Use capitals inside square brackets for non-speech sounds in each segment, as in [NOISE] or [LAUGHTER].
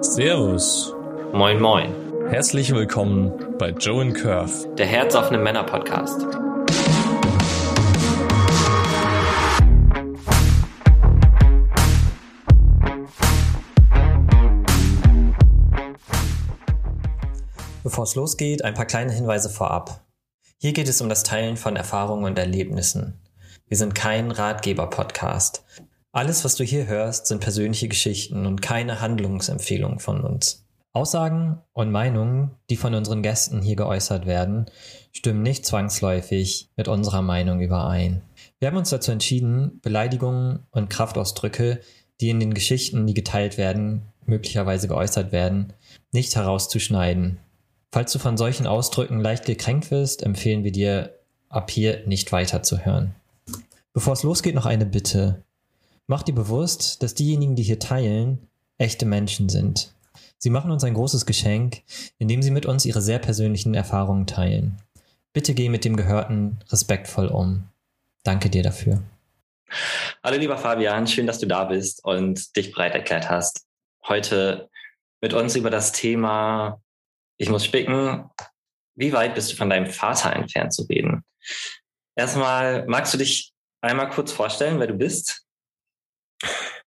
Servus. Moin, moin. Herzlich willkommen bei Joe and Curve, der herzoffene Männer-Podcast. Bevor es losgeht, ein paar kleine Hinweise vorab. Hier geht es um das Teilen von Erfahrungen und Erlebnissen. Wir sind kein Ratgeber-Podcast. Alles, was du hier hörst, sind persönliche Geschichten und keine Handlungsempfehlungen von uns. Aussagen und Meinungen, die von unseren Gästen hier geäußert werden, stimmen nicht zwangsläufig mit unserer Meinung überein. Wir haben uns dazu entschieden, Beleidigungen und Kraftausdrücke, die in den Geschichten, die geteilt werden, möglicherweise geäußert werden, nicht herauszuschneiden. Falls du von solchen Ausdrücken leicht gekränkt wirst, empfehlen wir dir, ab hier nicht weiterzuhören. Bevor es losgeht, noch eine Bitte. Mach dir bewusst, dass diejenigen, die hier teilen, echte Menschen sind. Sie machen uns ein großes Geschenk, indem sie mit uns ihre sehr persönlichen Erfahrungen teilen. Bitte geh mit dem Gehörten respektvoll um. Danke dir dafür. Hallo lieber Fabian, schön, dass du da bist und dich bereit erklärt hast, heute mit uns über das Thema ich muss spicken, wie weit bist du von deinem Vater entfernt zu reden? Erstmal, magst du dich einmal kurz vorstellen, wer du bist?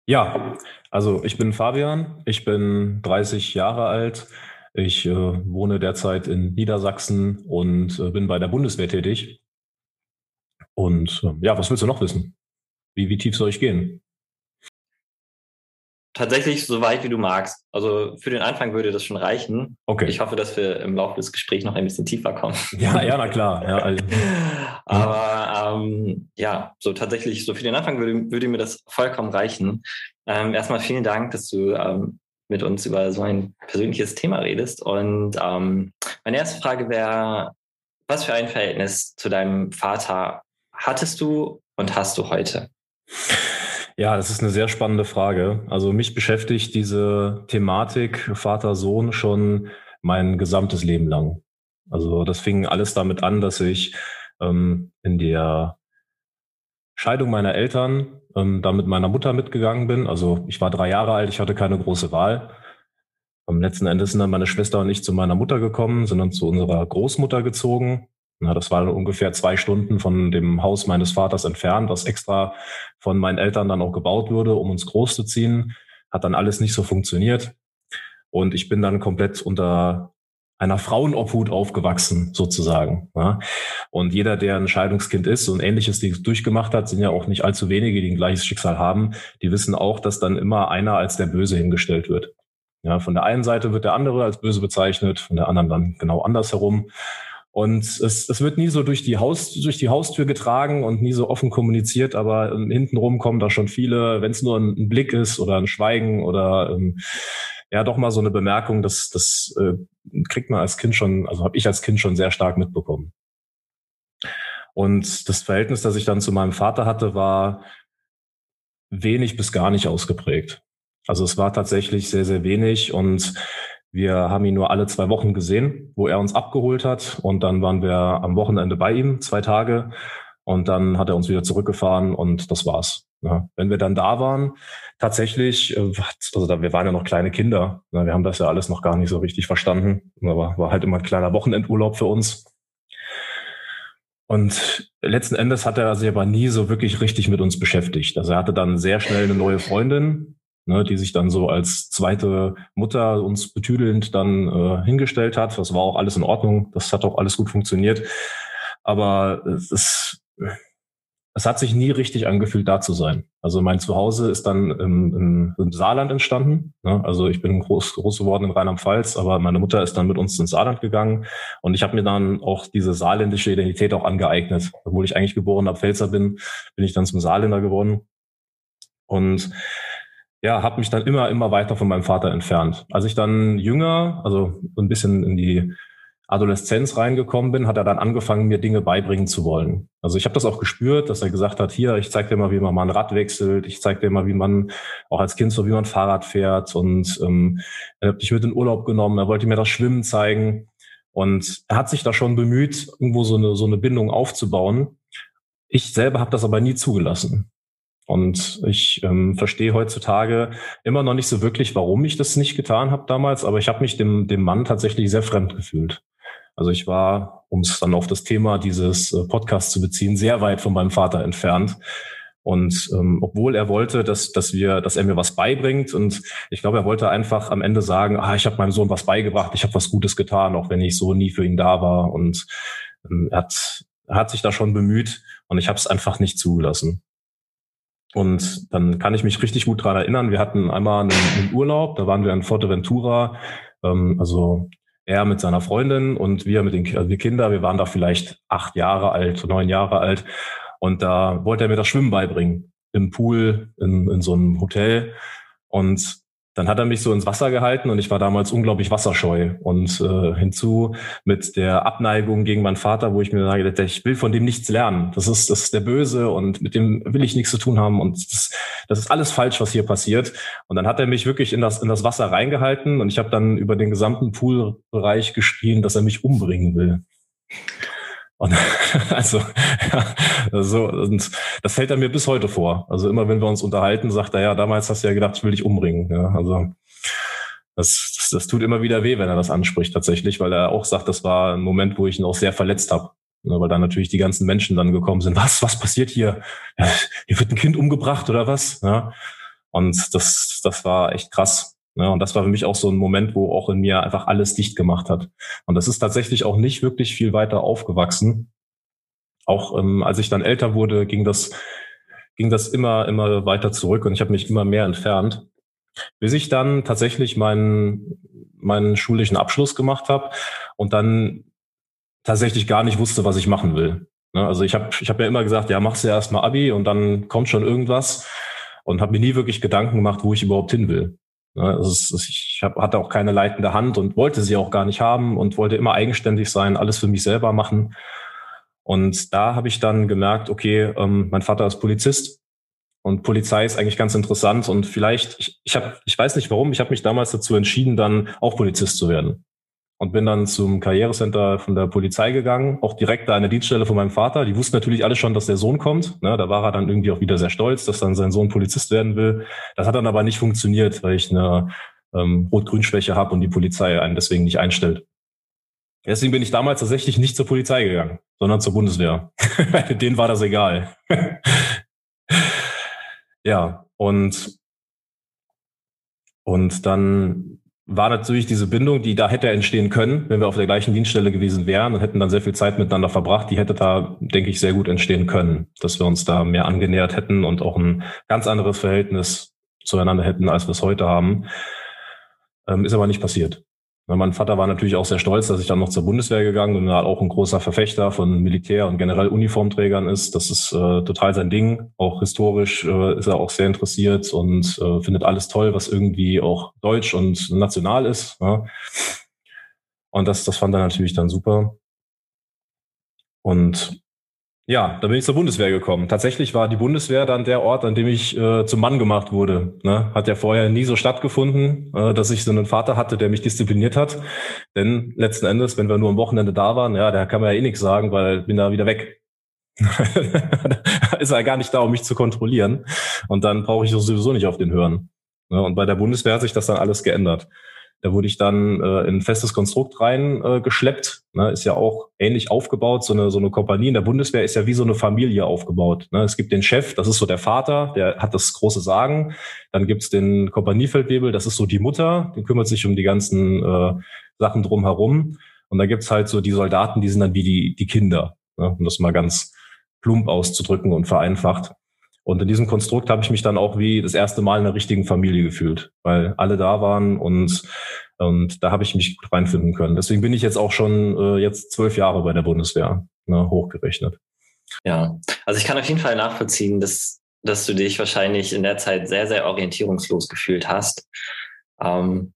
Ja, also ich bin Fabian, ich bin 30 Jahre alt. Ich äh, wohne derzeit in Niedersachsen und äh, bin bei der Bundeswehr tätig. Und äh, ja, was willst du noch wissen? Wie, wie tief soll ich gehen? Tatsächlich so weit, wie du magst. Also für den Anfang würde das schon reichen. Okay. Ich hoffe, dass wir im Laufe des Gesprächs noch ein bisschen tiefer kommen. Ja, ja, na klar. Ja, also. [LAUGHS] Aber ähm, ja, so tatsächlich, so für den Anfang würde, würde mir das vollkommen reichen. Ähm, erstmal vielen Dank, dass du ähm, mit uns über so ein persönliches Thema redest. Und ähm, meine erste Frage wäre, was für ein Verhältnis zu deinem Vater hattest du und hast du heute? Ja, das ist eine sehr spannende Frage. Also mich beschäftigt diese Thematik Vater-Sohn schon mein gesamtes Leben lang. Also das fing alles damit an, dass ich ähm, in der Scheidung meiner Eltern ähm, da mit meiner Mutter mitgegangen bin. Also ich war drei Jahre alt, ich hatte keine große Wahl. Am letzten Endes sind dann meine Schwester und ich zu meiner Mutter gekommen, sind dann zu unserer Großmutter gezogen. Na, das war ungefähr zwei Stunden von dem Haus meines Vaters entfernt, was extra von meinen Eltern dann auch gebaut wurde, um uns großzuziehen. Hat dann alles nicht so funktioniert. Und ich bin dann komplett unter einer Frauenobhut aufgewachsen, sozusagen. Ja. Und jeder, der ein Scheidungskind ist und ähnliches durchgemacht hat, sind ja auch nicht allzu wenige, die ein gleiches Schicksal haben, die wissen auch, dass dann immer einer als der Böse hingestellt wird. Ja, von der einen Seite wird der andere als böse bezeichnet, von der anderen dann genau andersherum. Und es, es wird nie so durch die, Haus, durch die Haustür getragen und nie so offen kommuniziert, aber ähm, hintenrum kommen da schon viele, wenn es nur ein, ein, Blick ist oder ein Schweigen oder ähm, ja doch mal so eine Bemerkung, das, das äh, kriegt man als Kind schon, also habe ich als Kind schon sehr stark mitbekommen. Und das Verhältnis, das ich dann zu meinem Vater hatte, war wenig bis gar nicht ausgeprägt. Also es war tatsächlich sehr, sehr wenig und wir haben ihn nur alle zwei Wochen gesehen, wo er uns abgeholt hat. Und dann waren wir am Wochenende bei ihm, zwei Tage. Und dann hat er uns wieder zurückgefahren und das war's. Ja, wenn wir dann da waren, tatsächlich, äh, also da, wir waren ja noch kleine Kinder, ja, wir haben das ja alles noch gar nicht so richtig verstanden, aber war halt immer ein kleiner Wochenendurlaub für uns. Und letzten Endes hat er sich aber nie so wirklich richtig mit uns beschäftigt. Also er hatte dann sehr schnell eine neue Freundin, ne, die sich dann so als zweite Mutter uns betüdelnd dann äh, hingestellt hat. Das war auch alles in Ordnung. Das hat auch alles gut funktioniert. Aber es es hat sich nie richtig angefühlt, da zu sein. Also mein Zuhause ist dann im, im, im Saarland entstanden. Ne? Also ich bin groß, groß geworden in Rheinland-Pfalz, aber meine Mutter ist dann mit uns ins Saarland gegangen und ich habe mir dann auch diese saarländische Identität auch angeeignet. Obwohl ich eigentlich geborener Pfälzer bin, bin ich dann zum Saarländer geworden. Und ja, habe mich dann immer, immer weiter von meinem Vater entfernt. Als ich dann jünger, also ein bisschen in die Adoleszenz reingekommen bin, hat er dann angefangen, mir Dinge beibringen zu wollen. Also ich habe das auch gespürt, dass er gesagt hat, hier, ich zeig dir mal, wie man mal ein Rad wechselt, ich zeig dir mal, wie man auch als Kind so, wie man Fahrrad fährt und ähm, er hat mich mit in Urlaub genommen, er wollte mir das Schwimmen zeigen und er hat sich da schon bemüht, irgendwo so eine, so eine Bindung aufzubauen. Ich selber habe das aber nie zugelassen. Und ich ähm, verstehe heutzutage immer noch nicht so wirklich, warum ich das nicht getan habe damals, aber ich habe mich dem, dem Mann tatsächlich sehr fremd gefühlt. Also ich war, um es dann auf das Thema dieses äh, Podcasts zu beziehen, sehr weit von meinem Vater entfernt. Und ähm, obwohl er wollte, dass, dass wir, dass er mir was beibringt, und ich glaube, er wollte einfach am Ende sagen, ah, ich habe meinem Sohn was beigebracht, ich habe was Gutes getan, auch wenn ich so nie für ihn da war. Und ähm, er hat, er hat sich da schon bemüht und ich habe es einfach nicht zugelassen. Und dann kann ich mich richtig gut dran erinnern. Wir hatten einmal einen, einen Urlaub, da waren wir in Forteventura, ähm, also er mit seiner Freundin und wir mit den also wir Kinder. Wir waren da vielleicht acht Jahre alt, neun Jahre alt. Und da wollte er mir das Schwimmen beibringen. Im Pool, in, in so einem Hotel. Und dann hat er mich so ins Wasser gehalten und ich war damals unglaublich wasserscheu. Und äh, hinzu mit der Abneigung gegen meinen Vater, wo ich mir sage, ich will von dem nichts lernen. Das ist, das ist der Böse und mit dem will ich nichts zu tun haben. Und das, das ist alles falsch, was hier passiert. Und dann hat er mich wirklich in das, in das Wasser reingehalten und ich habe dann über den gesamten Poolbereich geschrien, dass er mich umbringen will. Und [LAUGHS] also, ja, so, und das fällt er mir bis heute vor. Also immer wenn wir uns unterhalten, sagt er, ja, damals hast du ja gedacht, ich will dich umbringen. Ja, also das, das, das tut immer wieder weh, wenn er das anspricht tatsächlich, weil er auch sagt, das war ein Moment, wo ich ihn auch sehr verletzt habe. Ja, weil da natürlich die ganzen Menschen dann gekommen sind. Was, was passiert hier? Hier wird ein Kind umgebracht oder was? Ja. Und das, das war echt krass. Ja, und das war für mich auch so ein Moment, wo auch in mir einfach alles dicht gemacht hat. Und das ist tatsächlich auch nicht wirklich viel weiter aufgewachsen. Auch ähm, als ich dann älter wurde, ging das, ging das immer, immer weiter zurück und ich habe mich immer mehr entfernt, bis ich dann tatsächlich meinen, meinen schulischen Abschluss gemacht habe und dann tatsächlich gar nicht wusste, was ich machen will. Ne, also ich habe ich hab ja immer gesagt, ja, machst du ja erstmal Abi und dann kommt schon irgendwas und habe mir nie wirklich Gedanken gemacht, wo ich überhaupt hin will. Also ich hatte auch keine leitende Hand und wollte sie auch gar nicht haben und wollte immer eigenständig sein, alles für mich selber machen. Und da habe ich dann gemerkt, okay, ähm, mein Vater ist Polizist und Polizei ist eigentlich ganz interessant und vielleicht, ich, ich, hab, ich weiß nicht warum, ich habe mich damals dazu entschieden, dann auch Polizist zu werden und bin dann zum Karrierecenter von der Polizei gegangen, auch direkt da an der Dienststelle von meinem Vater. Die wussten natürlich alle schon, dass der Sohn kommt. Ne, da war er dann irgendwie auch wieder sehr stolz, dass dann sein Sohn Polizist werden will. Das hat dann aber nicht funktioniert, weil ich eine ähm, Rot-Grün-Schwäche habe und die Polizei einen deswegen nicht einstellt. Deswegen bin ich damals tatsächlich nicht zur Polizei gegangen, sondern zur Bundeswehr. [LAUGHS] Denen war das egal. [LAUGHS] ja, und, und dann war natürlich diese Bindung, die da hätte entstehen können, wenn wir auf der gleichen Dienststelle gewesen wären und hätten dann sehr viel Zeit miteinander verbracht, die hätte da, denke ich, sehr gut entstehen können, dass wir uns da mehr angenähert hätten und auch ein ganz anderes Verhältnis zueinander hätten, als wir es heute haben. Ähm, ist aber nicht passiert. Mein Vater war natürlich auch sehr stolz, dass ich dann noch zur Bundeswehr gegangen bin und auch ein großer Verfechter von Militär und generell Uniformträgern ist. Das ist äh, total sein Ding. Auch historisch äh, ist er auch sehr interessiert und äh, findet alles toll, was irgendwie auch deutsch und national ist. Ja. Und das, das fand er natürlich dann super. Und ja, da bin ich zur Bundeswehr gekommen. Tatsächlich war die Bundeswehr dann der Ort, an dem ich äh, zum Mann gemacht wurde. Ne? Hat ja vorher nie so stattgefunden, äh, dass ich so einen Vater hatte, der mich diszipliniert hat. Denn letzten Endes, wenn wir nur am Wochenende da waren, ja, da kann man ja eh nichts sagen, weil bin da wieder weg. [LAUGHS] ist er gar nicht da, um mich zu kontrollieren. Und dann brauche ich sowieso nicht auf den hören. Ne? Und bei der Bundeswehr hat sich das dann alles geändert. Da wurde ich dann äh, in ein festes Konstrukt rein äh, geschleppt. Ne, ist ja auch ähnlich aufgebaut. So eine, so eine Kompanie in der Bundeswehr ist ja wie so eine Familie aufgebaut. Ne? Es gibt den Chef, das ist so der Vater, der hat das große Sagen. Dann gibt's den Kompaniefeldwebel, das ist so die Mutter, die kümmert sich um die ganzen äh, Sachen drumherum. Und da gibt's halt so die Soldaten, die sind dann wie die, die Kinder. Ne? Um das mal ganz plump auszudrücken und vereinfacht. Und in diesem Konstrukt habe ich mich dann auch wie das erste Mal in einer richtigen Familie gefühlt, weil alle da waren und, und da habe ich mich gut reinfinden können. Deswegen bin ich jetzt auch schon äh, jetzt zwölf Jahre bei der Bundeswehr, ne, hochgerechnet. Ja, also ich kann auf jeden Fall nachvollziehen, dass, dass du dich wahrscheinlich in der Zeit sehr, sehr orientierungslos gefühlt hast. Ähm,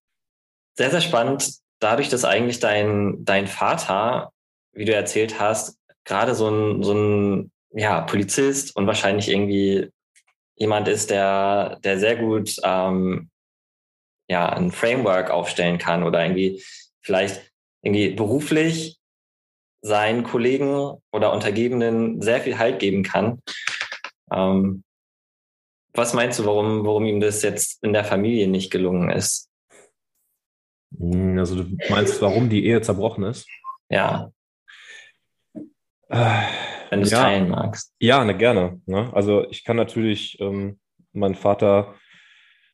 sehr, sehr spannend, dadurch, dass eigentlich dein, dein Vater, wie du erzählt hast, gerade so ein, so ein ja, Polizist und wahrscheinlich irgendwie jemand ist, der, der sehr gut ähm, ja, ein Framework aufstellen kann oder irgendwie vielleicht irgendwie beruflich seinen Kollegen oder Untergebenen sehr viel Halt geben kann. Ähm, was meinst du, warum, warum ihm das jetzt in der Familie nicht gelungen ist? Hm, also du meinst, warum die Ehe zerbrochen ist? Ja. Äh, Wenn du es ja, teilen magst. Ja, ne, gerne. Ne? Also ich kann natürlich ähm, meinen Vater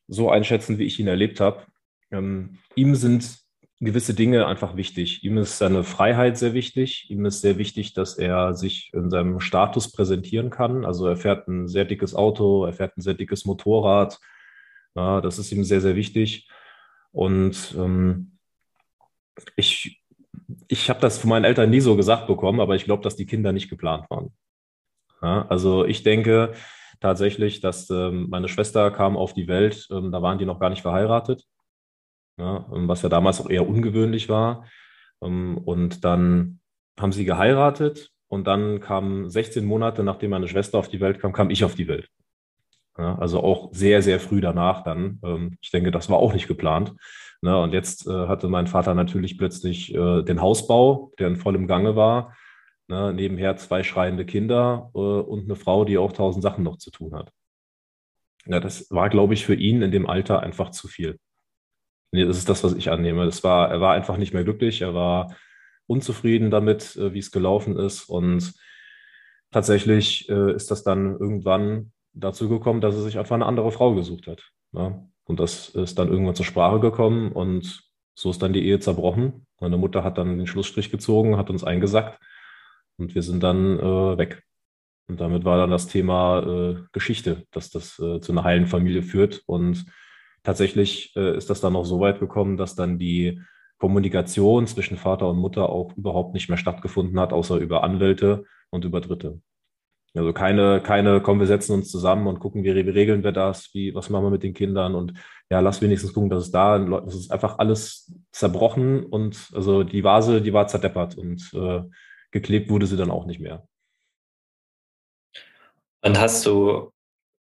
so einschätzen, wie ich ihn erlebt habe. Ähm, ihm sind gewisse Dinge einfach wichtig. Ihm ist seine Freiheit sehr wichtig. Ihm ist sehr wichtig, dass er sich in seinem Status präsentieren kann. Also er fährt ein sehr dickes Auto, er fährt ein sehr dickes Motorrad. Ja, das ist ihm sehr, sehr wichtig. Und ähm, ich, ich habe das von meinen Eltern nie so gesagt bekommen, aber ich glaube, dass die Kinder nicht geplant waren. Ja, also ich denke tatsächlich, dass ähm, meine Schwester kam auf die Welt, ähm, da waren die noch gar nicht verheiratet ja, was ja damals auch eher ungewöhnlich war. Ähm, und dann haben sie geheiratet und dann kam 16 Monate, nachdem meine Schwester auf die Welt kam, kam ich auf die Welt. Ja, also auch sehr, sehr früh danach dann. Ähm, ich denke, das war auch nicht geplant. Ne, und jetzt äh, hatte mein Vater natürlich plötzlich äh, den Hausbau, der in vollem Gange war. Ne, nebenher zwei schreiende Kinder äh, und eine Frau, die auch tausend Sachen noch zu tun hat. Ja, das war, glaube ich, für ihn in dem Alter einfach zu viel. Nee, das ist das, was ich annehme. Das war, er war einfach nicht mehr glücklich, er war unzufrieden damit, äh, wie es gelaufen ist. Und tatsächlich äh, ist das dann irgendwann dazu gekommen, dass er sich einfach eine andere Frau gesucht hat. Ja? Und das ist dann irgendwann zur Sprache gekommen und so ist dann die Ehe zerbrochen. Meine Mutter hat dann den Schlussstrich gezogen, hat uns eingesackt und wir sind dann äh, weg. Und damit war dann das Thema äh, Geschichte, dass das äh, zu einer heilen Familie führt. Und tatsächlich äh, ist das dann noch so weit gekommen, dass dann die Kommunikation zwischen Vater und Mutter auch überhaupt nicht mehr stattgefunden hat, außer über Anwälte und über Dritte. Also keine, keine, kommen, wir setzen uns zusammen und gucken, wie, wie regeln wir das, wie, was machen wir mit den Kindern und ja, lass wenigstens gucken, dass es da, das ist einfach alles zerbrochen und also die Vase, die war zerdeppert und äh, geklebt wurde sie dann auch nicht mehr. Und hast du,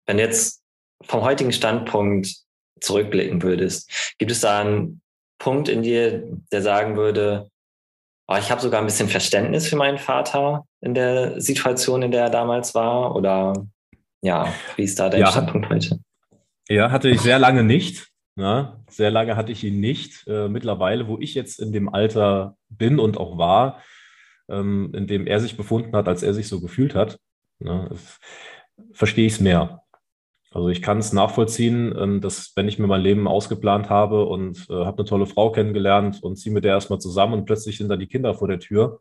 wenn jetzt vom heutigen Standpunkt zurückblicken würdest, gibt es da einen Punkt in dir, der sagen würde, oh, ich habe sogar ein bisschen Verständnis für meinen Vater in der Situation, in der er damals war? Oder ja, wie ist da dein ja, Standpunkt heute? Ja, hatte ich sehr lange nicht. Ja, ne? sehr lange hatte ich ihn nicht. Äh, mittlerweile, wo ich jetzt in dem Alter bin und auch war, ähm, in dem er sich befunden hat, als er sich so gefühlt hat, ne, verstehe ich es mehr. Also ich kann es nachvollziehen, ähm, dass wenn ich mir mein Leben ausgeplant habe und äh, habe eine tolle Frau kennengelernt und ziehe mit der erstmal zusammen und plötzlich sind da die Kinder vor der Tür.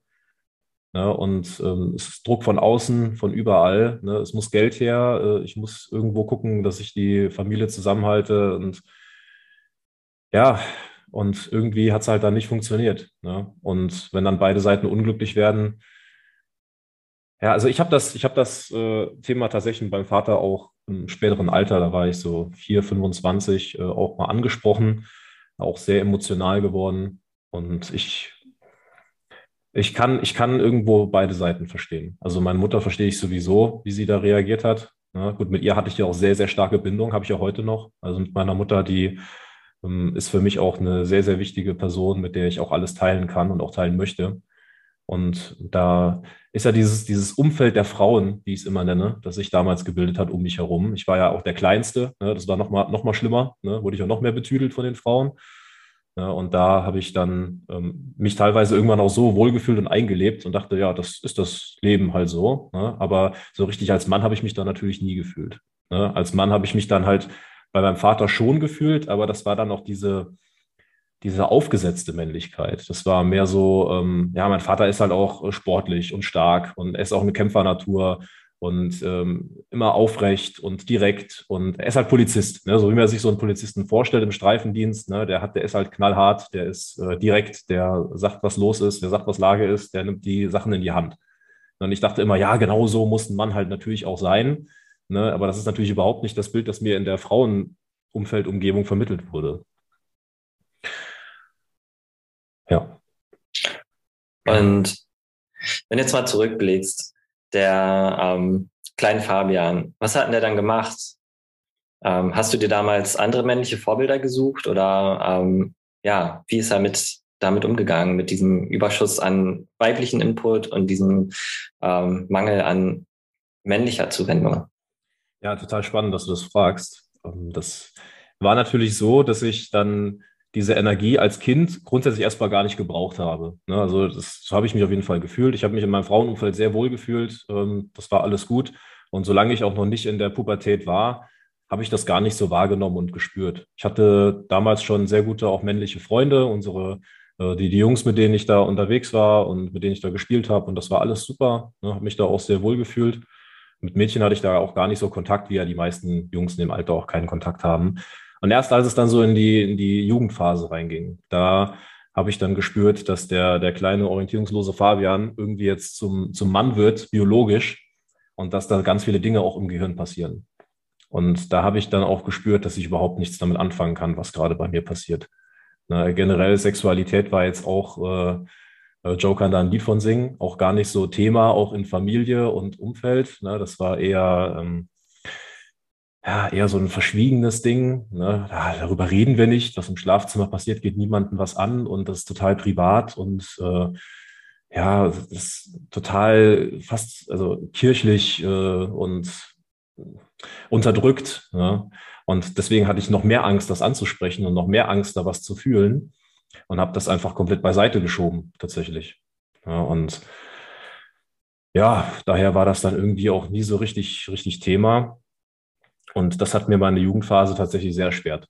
Ne, und ähm, es ist Druck von außen, von überall. Ne, es muss Geld her. Äh, ich muss irgendwo gucken, dass ich die Familie zusammenhalte. Und ja, und irgendwie hat es halt dann nicht funktioniert. Ne? Und wenn dann beide Seiten unglücklich werden, ja, also ich habe das, ich habe das äh, Thema tatsächlich beim Vater auch im späteren Alter, da war ich so 4, 25, äh, auch mal angesprochen, auch sehr emotional geworden. Und ich, ich, kann, ich kann irgendwo beide Seiten verstehen. Also meine Mutter verstehe ich sowieso, wie sie da reagiert hat. Ja, gut, mit ihr hatte ich ja auch sehr, sehr starke Bindung, habe ich ja heute noch. Also mit meiner Mutter, die ähm, ist für mich auch eine sehr, sehr wichtige Person, mit der ich auch alles teilen kann und auch teilen möchte. Und da ist ja dieses, dieses Umfeld der Frauen, wie ich es immer nenne, das sich damals gebildet hat um mich herum. Ich war ja auch der Kleinste, ne? das war noch mal, noch mal schlimmer, ne? wurde ich auch noch mehr betüdelt von den Frauen. Ja, und da habe ich dann ähm, mich teilweise irgendwann auch so wohlgefühlt und eingelebt und dachte, ja, das ist das Leben halt so. Ne? Aber so richtig als Mann habe ich mich da natürlich nie gefühlt. Ne? Als Mann habe ich mich dann halt bei meinem Vater schon gefühlt, aber das war dann auch diese, diese aufgesetzte Männlichkeit. Das war mehr so, ähm, ja, mein Vater ist halt auch äh, sportlich und stark und er ist auch eine Kämpfernatur und ähm, immer aufrecht und direkt und er ist halt Polizist, ne? so wie man sich so einen Polizisten vorstellt im Streifendienst, ne? der hat, der ist halt knallhart, der ist äh, direkt, der sagt, was los ist, der sagt, was Lage ist, der nimmt die Sachen in die Hand. Und ich dachte immer, ja, genau so muss ein Mann halt natürlich auch sein, ne? aber das ist natürlich überhaupt nicht das Bild, das mir in der Frauenumfeldumgebung vermittelt wurde. Ja. Und wenn du jetzt mal zurückblickst, der ähm, kleine Fabian, was hat denn der dann gemacht? Ähm, hast du dir damals andere männliche Vorbilder gesucht oder ähm, ja, wie ist er mit, damit umgegangen, mit diesem Überschuss an weiblichen Input und diesem ähm, Mangel an männlicher Zuwendung? Ja, total spannend, dass du das fragst. Ähm, das war natürlich so, dass ich dann diese Energie als Kind grundsätzlich erstmal gar nicht gebraucht habe. Ne, also das so habe ich mich auf jeden Fall gefühlt. Ich habe mich in meinem Frauenumfeld sehr wohl gefühlt. Ähm, das war alles gut. Und solange ich auch noch nicht in der Pubertät war, habe ich das gar nicht so wahrgenommen und gespürt. Ich hatte damals schon sehr gute auch männliche Freunde, unsere äh, die, die Jungs, mit denen ich da unterwegs war und mit denen ich da gespielt habe. Und das war alles super. Ne, habe mich da auch sehr wohl gefühlt. Mit Mädchen hatte ich da auch gar nicht so Kontakt, wie ja die meisten Jungs in dem Alter auch keinen Kontakt haben. Und erst als es dann so in die, in die Jugendphase reinging, da habe ich dann gespürt, dass der, der kleine orientierungslose Fabian irgendwie jetzt zum, zum Mann wird, biologisch, und dass da ganz viele Dinge auch im Gehirn passieren. Und da habe ich dann auch gespürt, dass ich überhaupt nichts damit anfangen kann, was gerade bei mir passiert. Na, generell Sexualität war jetzt auch, äh, äh Joe kann da ein Lied von singen, auch gar nicht so Thema, auch in Familie und Umfeld. Ne? Das war eher, ähm, ja, eher so ein verschwiegenes Ding. Ne? Ja, darüber reden wir nicht. Was im Schlafzimmer passiert, geht niemandem was an und das ist total privat und äh, ja, das ist total fast also kirchlich äh, und unterdrückt. Ne? Und deswegen hatte ich noch mehr Angst, das anzusprechen und noch mehr Angst, da was zu fühlen und habe das einfach komplett beiseite geschoben, tatsächlich. Ja, und ja, daher war das dann irgendwie auch nie so richtig, richtig Thema. Und das hat mir meine Jugendphase tatsächlich sehr erschwert.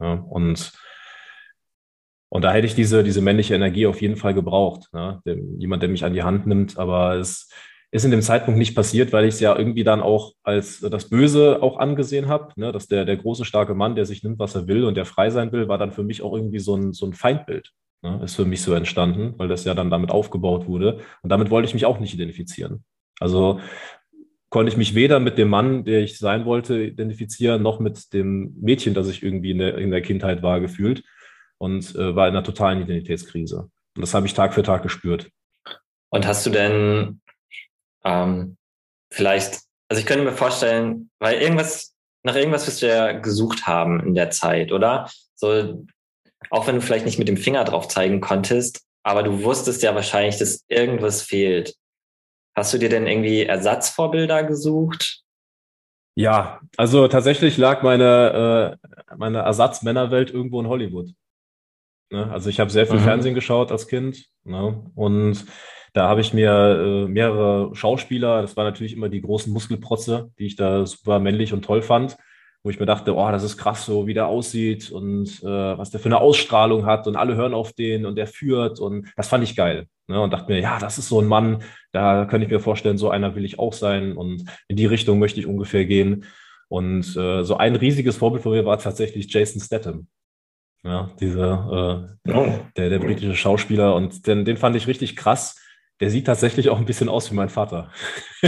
Ja, und, und da hätte ich diese, diese männliche Energie auf jeden Fall gebraucht. Der, jemand, der mich an die Hand nimmt. Aber es ist in dem Zeitpunkt nicht passiert, weil ich es ja irgendwie dann auch als das Böse auch angesehen habe. Ne, dass der, der große, starke Mann, der sich nimmt, was er will und der frei sein will, war dann für mich auch irgendwie so ein, so ein Feindbild. Ne, ist für mich so entstanden, weil das ja dann damit aufgebaut wurde. Und damit wollte ich mich auch nicht identifizieren. Also konnte ich mich weder mit dem Mann, der ich sein wollte, identifizieren, noch mit dem Mädchen, das ich irgendwie in der, in der Kindheit war, gefühlt und äh, war in einer totalen Identitätskrise. Und das habe ich Tag für Tag gespürt. Und hast du denn ähm, vielleicht, also ich könnte mir vorstellen, weil irgendwas, nach irgendwas wirst du ja gesucht haben in der Zeit, oder? So, auch wenn du vielleicht nicht mit dem Finger drauf zeigen konntest, aber du wusstest ja wahrscheinlich, dass irgendwas fehlt. Hast du dir denn irgendwie Ersatzvorbilder gesucht? Ja, also tatsächlich lag meine, äh, meine Ersatzmännerwelt irgendwo in Hollywood. Ne? Also ich habe sehr viel mhm. Fernsehen geschaut als Kind ne? und da habe ich mir äh, mehrere Schauspieler, das waren natürlich immer die großen Muskelprotze, die ich da super männlich und toll fand, wo ich mir dachte, oh, das ist krass, so wie der aussieht und äh, was der für eine Ausstrahlung hat und alle hören auf den und der führt und das fand ich geil. Ne? Und dachte mir, ja, das ist so ein Mann, da könnte ich mir vorstellen, so einer will ich auch sein und in die Richtung möchte ich ungefähr gehen. Und äh, so ein riesiges Vorbild von mir war tatsächlich Jason Statham. Ja, dieser, äh, oh. der, der britische Schauspieler und den, den fand ich richtig krass, der sieht tatsächlich auch ein bisschen aus wie mein Vater. [LAUGHS]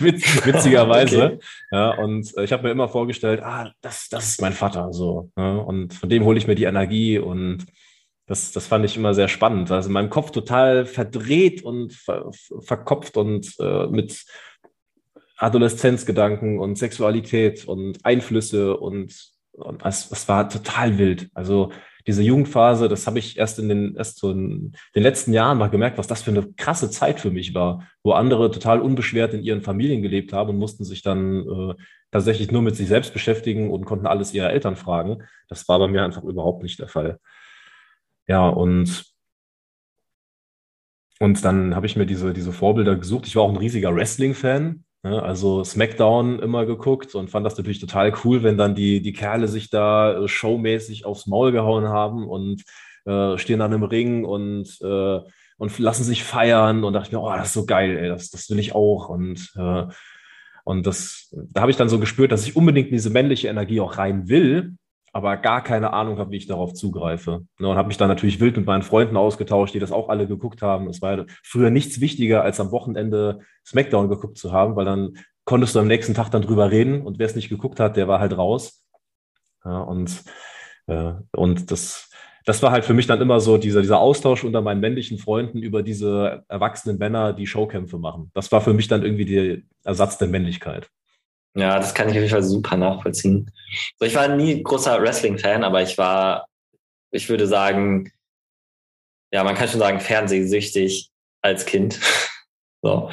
Witz, witzigerweise. Okay. Ja, und ich habe mir immer vorgestellt, ah, das, das ist mein Vater. So. Ja, und von dem hole ich mir die Energie und das, das fand ich immer sehr spannend. Also in meinem Kopf total verdreht und ver, verkopft und äh, mit Adoleszenzgedanken und Sexualität und Einflüsse und, und es, es war total wild. Also diese Jugendphase, das habe ich erst in den, erst so in den letzten Jahren mal gemerkt, was das für eine krasse Zeit für mich war, wo andere total unbeschwert in ihren Familien gelebt haben und mussten sich dann äh, tatsächlich nur mit sich selbst beschäftigen und konnten alles ihrer Eltern fragen. Das war bei mir einfach überhaupt nicht der Fall. Ja, und, und dann habe ich mir diese, diese Vorbilder gesucht. Ich war auch ein riesiger Wrestling-Fan. Ne? Also SmackDown immer geguckt und fand das natürlich total cool, wenn dann die, die Kerle sich da äh, showmäßig aufs Maul gehauen haben und äh, stehen dann im Ring und, äh, und lassen sich feiern und dachte ich mir, oh, das ist so geil, ey, das, das will ich auch. Und, äh, und das, da habe ich dann so gespürt, dass ich unbedingt in diese männliche Energie auch rein will, aber gar keine Ahnung habe, wie ich darauf zugreife. Ne, und habe mich dann natürlich wild mit meinen Freunden ausgetauscht, die das auch alle geguckt haben. Es war früher nichts wichtiger, als am Wochenende SmackDown geguckt zu haben, weil dann konntest du am nächsten Tag dann drüber reden und wer es nicht geguckt hat, der war halt raus. Ja, und, äh, und das, das war halt für mich dann immer so dieser, dieser Austausch unter meinen männlichen Freunden über diese erwachsenen Männer, die Showkämpfe machen. Das war für mich dann irgendwie der Ersatz der Männlichkeit. Ja, das kann ich auf jeden Fall super nachvollziehen. So, ich war nie großer Wrestling-Fan, aber ich war, ich würde sagen, ja, man kann schon sagen, fernsehsüchtig als Kind. [LAUGHS] so.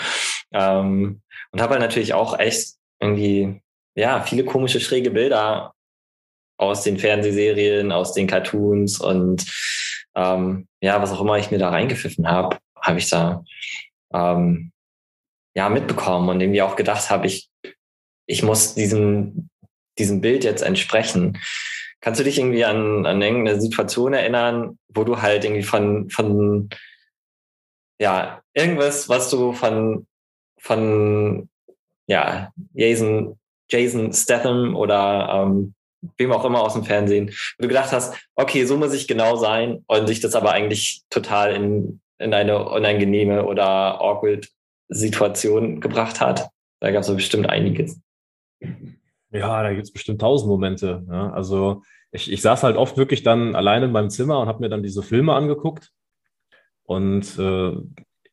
Ähm, und habe halt natürlich auch echt irgendwie, ja, viele komische, schräge Bilder aus den Fernsehserien, aus den Cartoons und ähm, ja, was auch immer ich mir da reingepfiffen habe, habe ich da ähm, ja mitbekommen und irgendwie auch gedacht habe, ich, ich muss diesem, diesem Bild jetzt entsprechen. Kannst du dich irgendwie an, an irgendeine Situation erinnern, wo du halt irgendwie von, von ja, irgendwas, was du von, von ja, Jason, Jason Statham oder ähm, wem auch immer aus dem Fernsehen, wo du gedacht hast, okay, so muss ich genau sein und dich das aber eigentlich total in, in eine unangenehme oder awkward Situation gebracht hat. Da gab es bestimmt einiges. Ja, da gibt es bestimmt tausend Momente. Ja. Also ich, ich saß halt oft wirklich dann alleine in meinem Zimmer und habe mir dann diese Filme angeguckt. Und äh,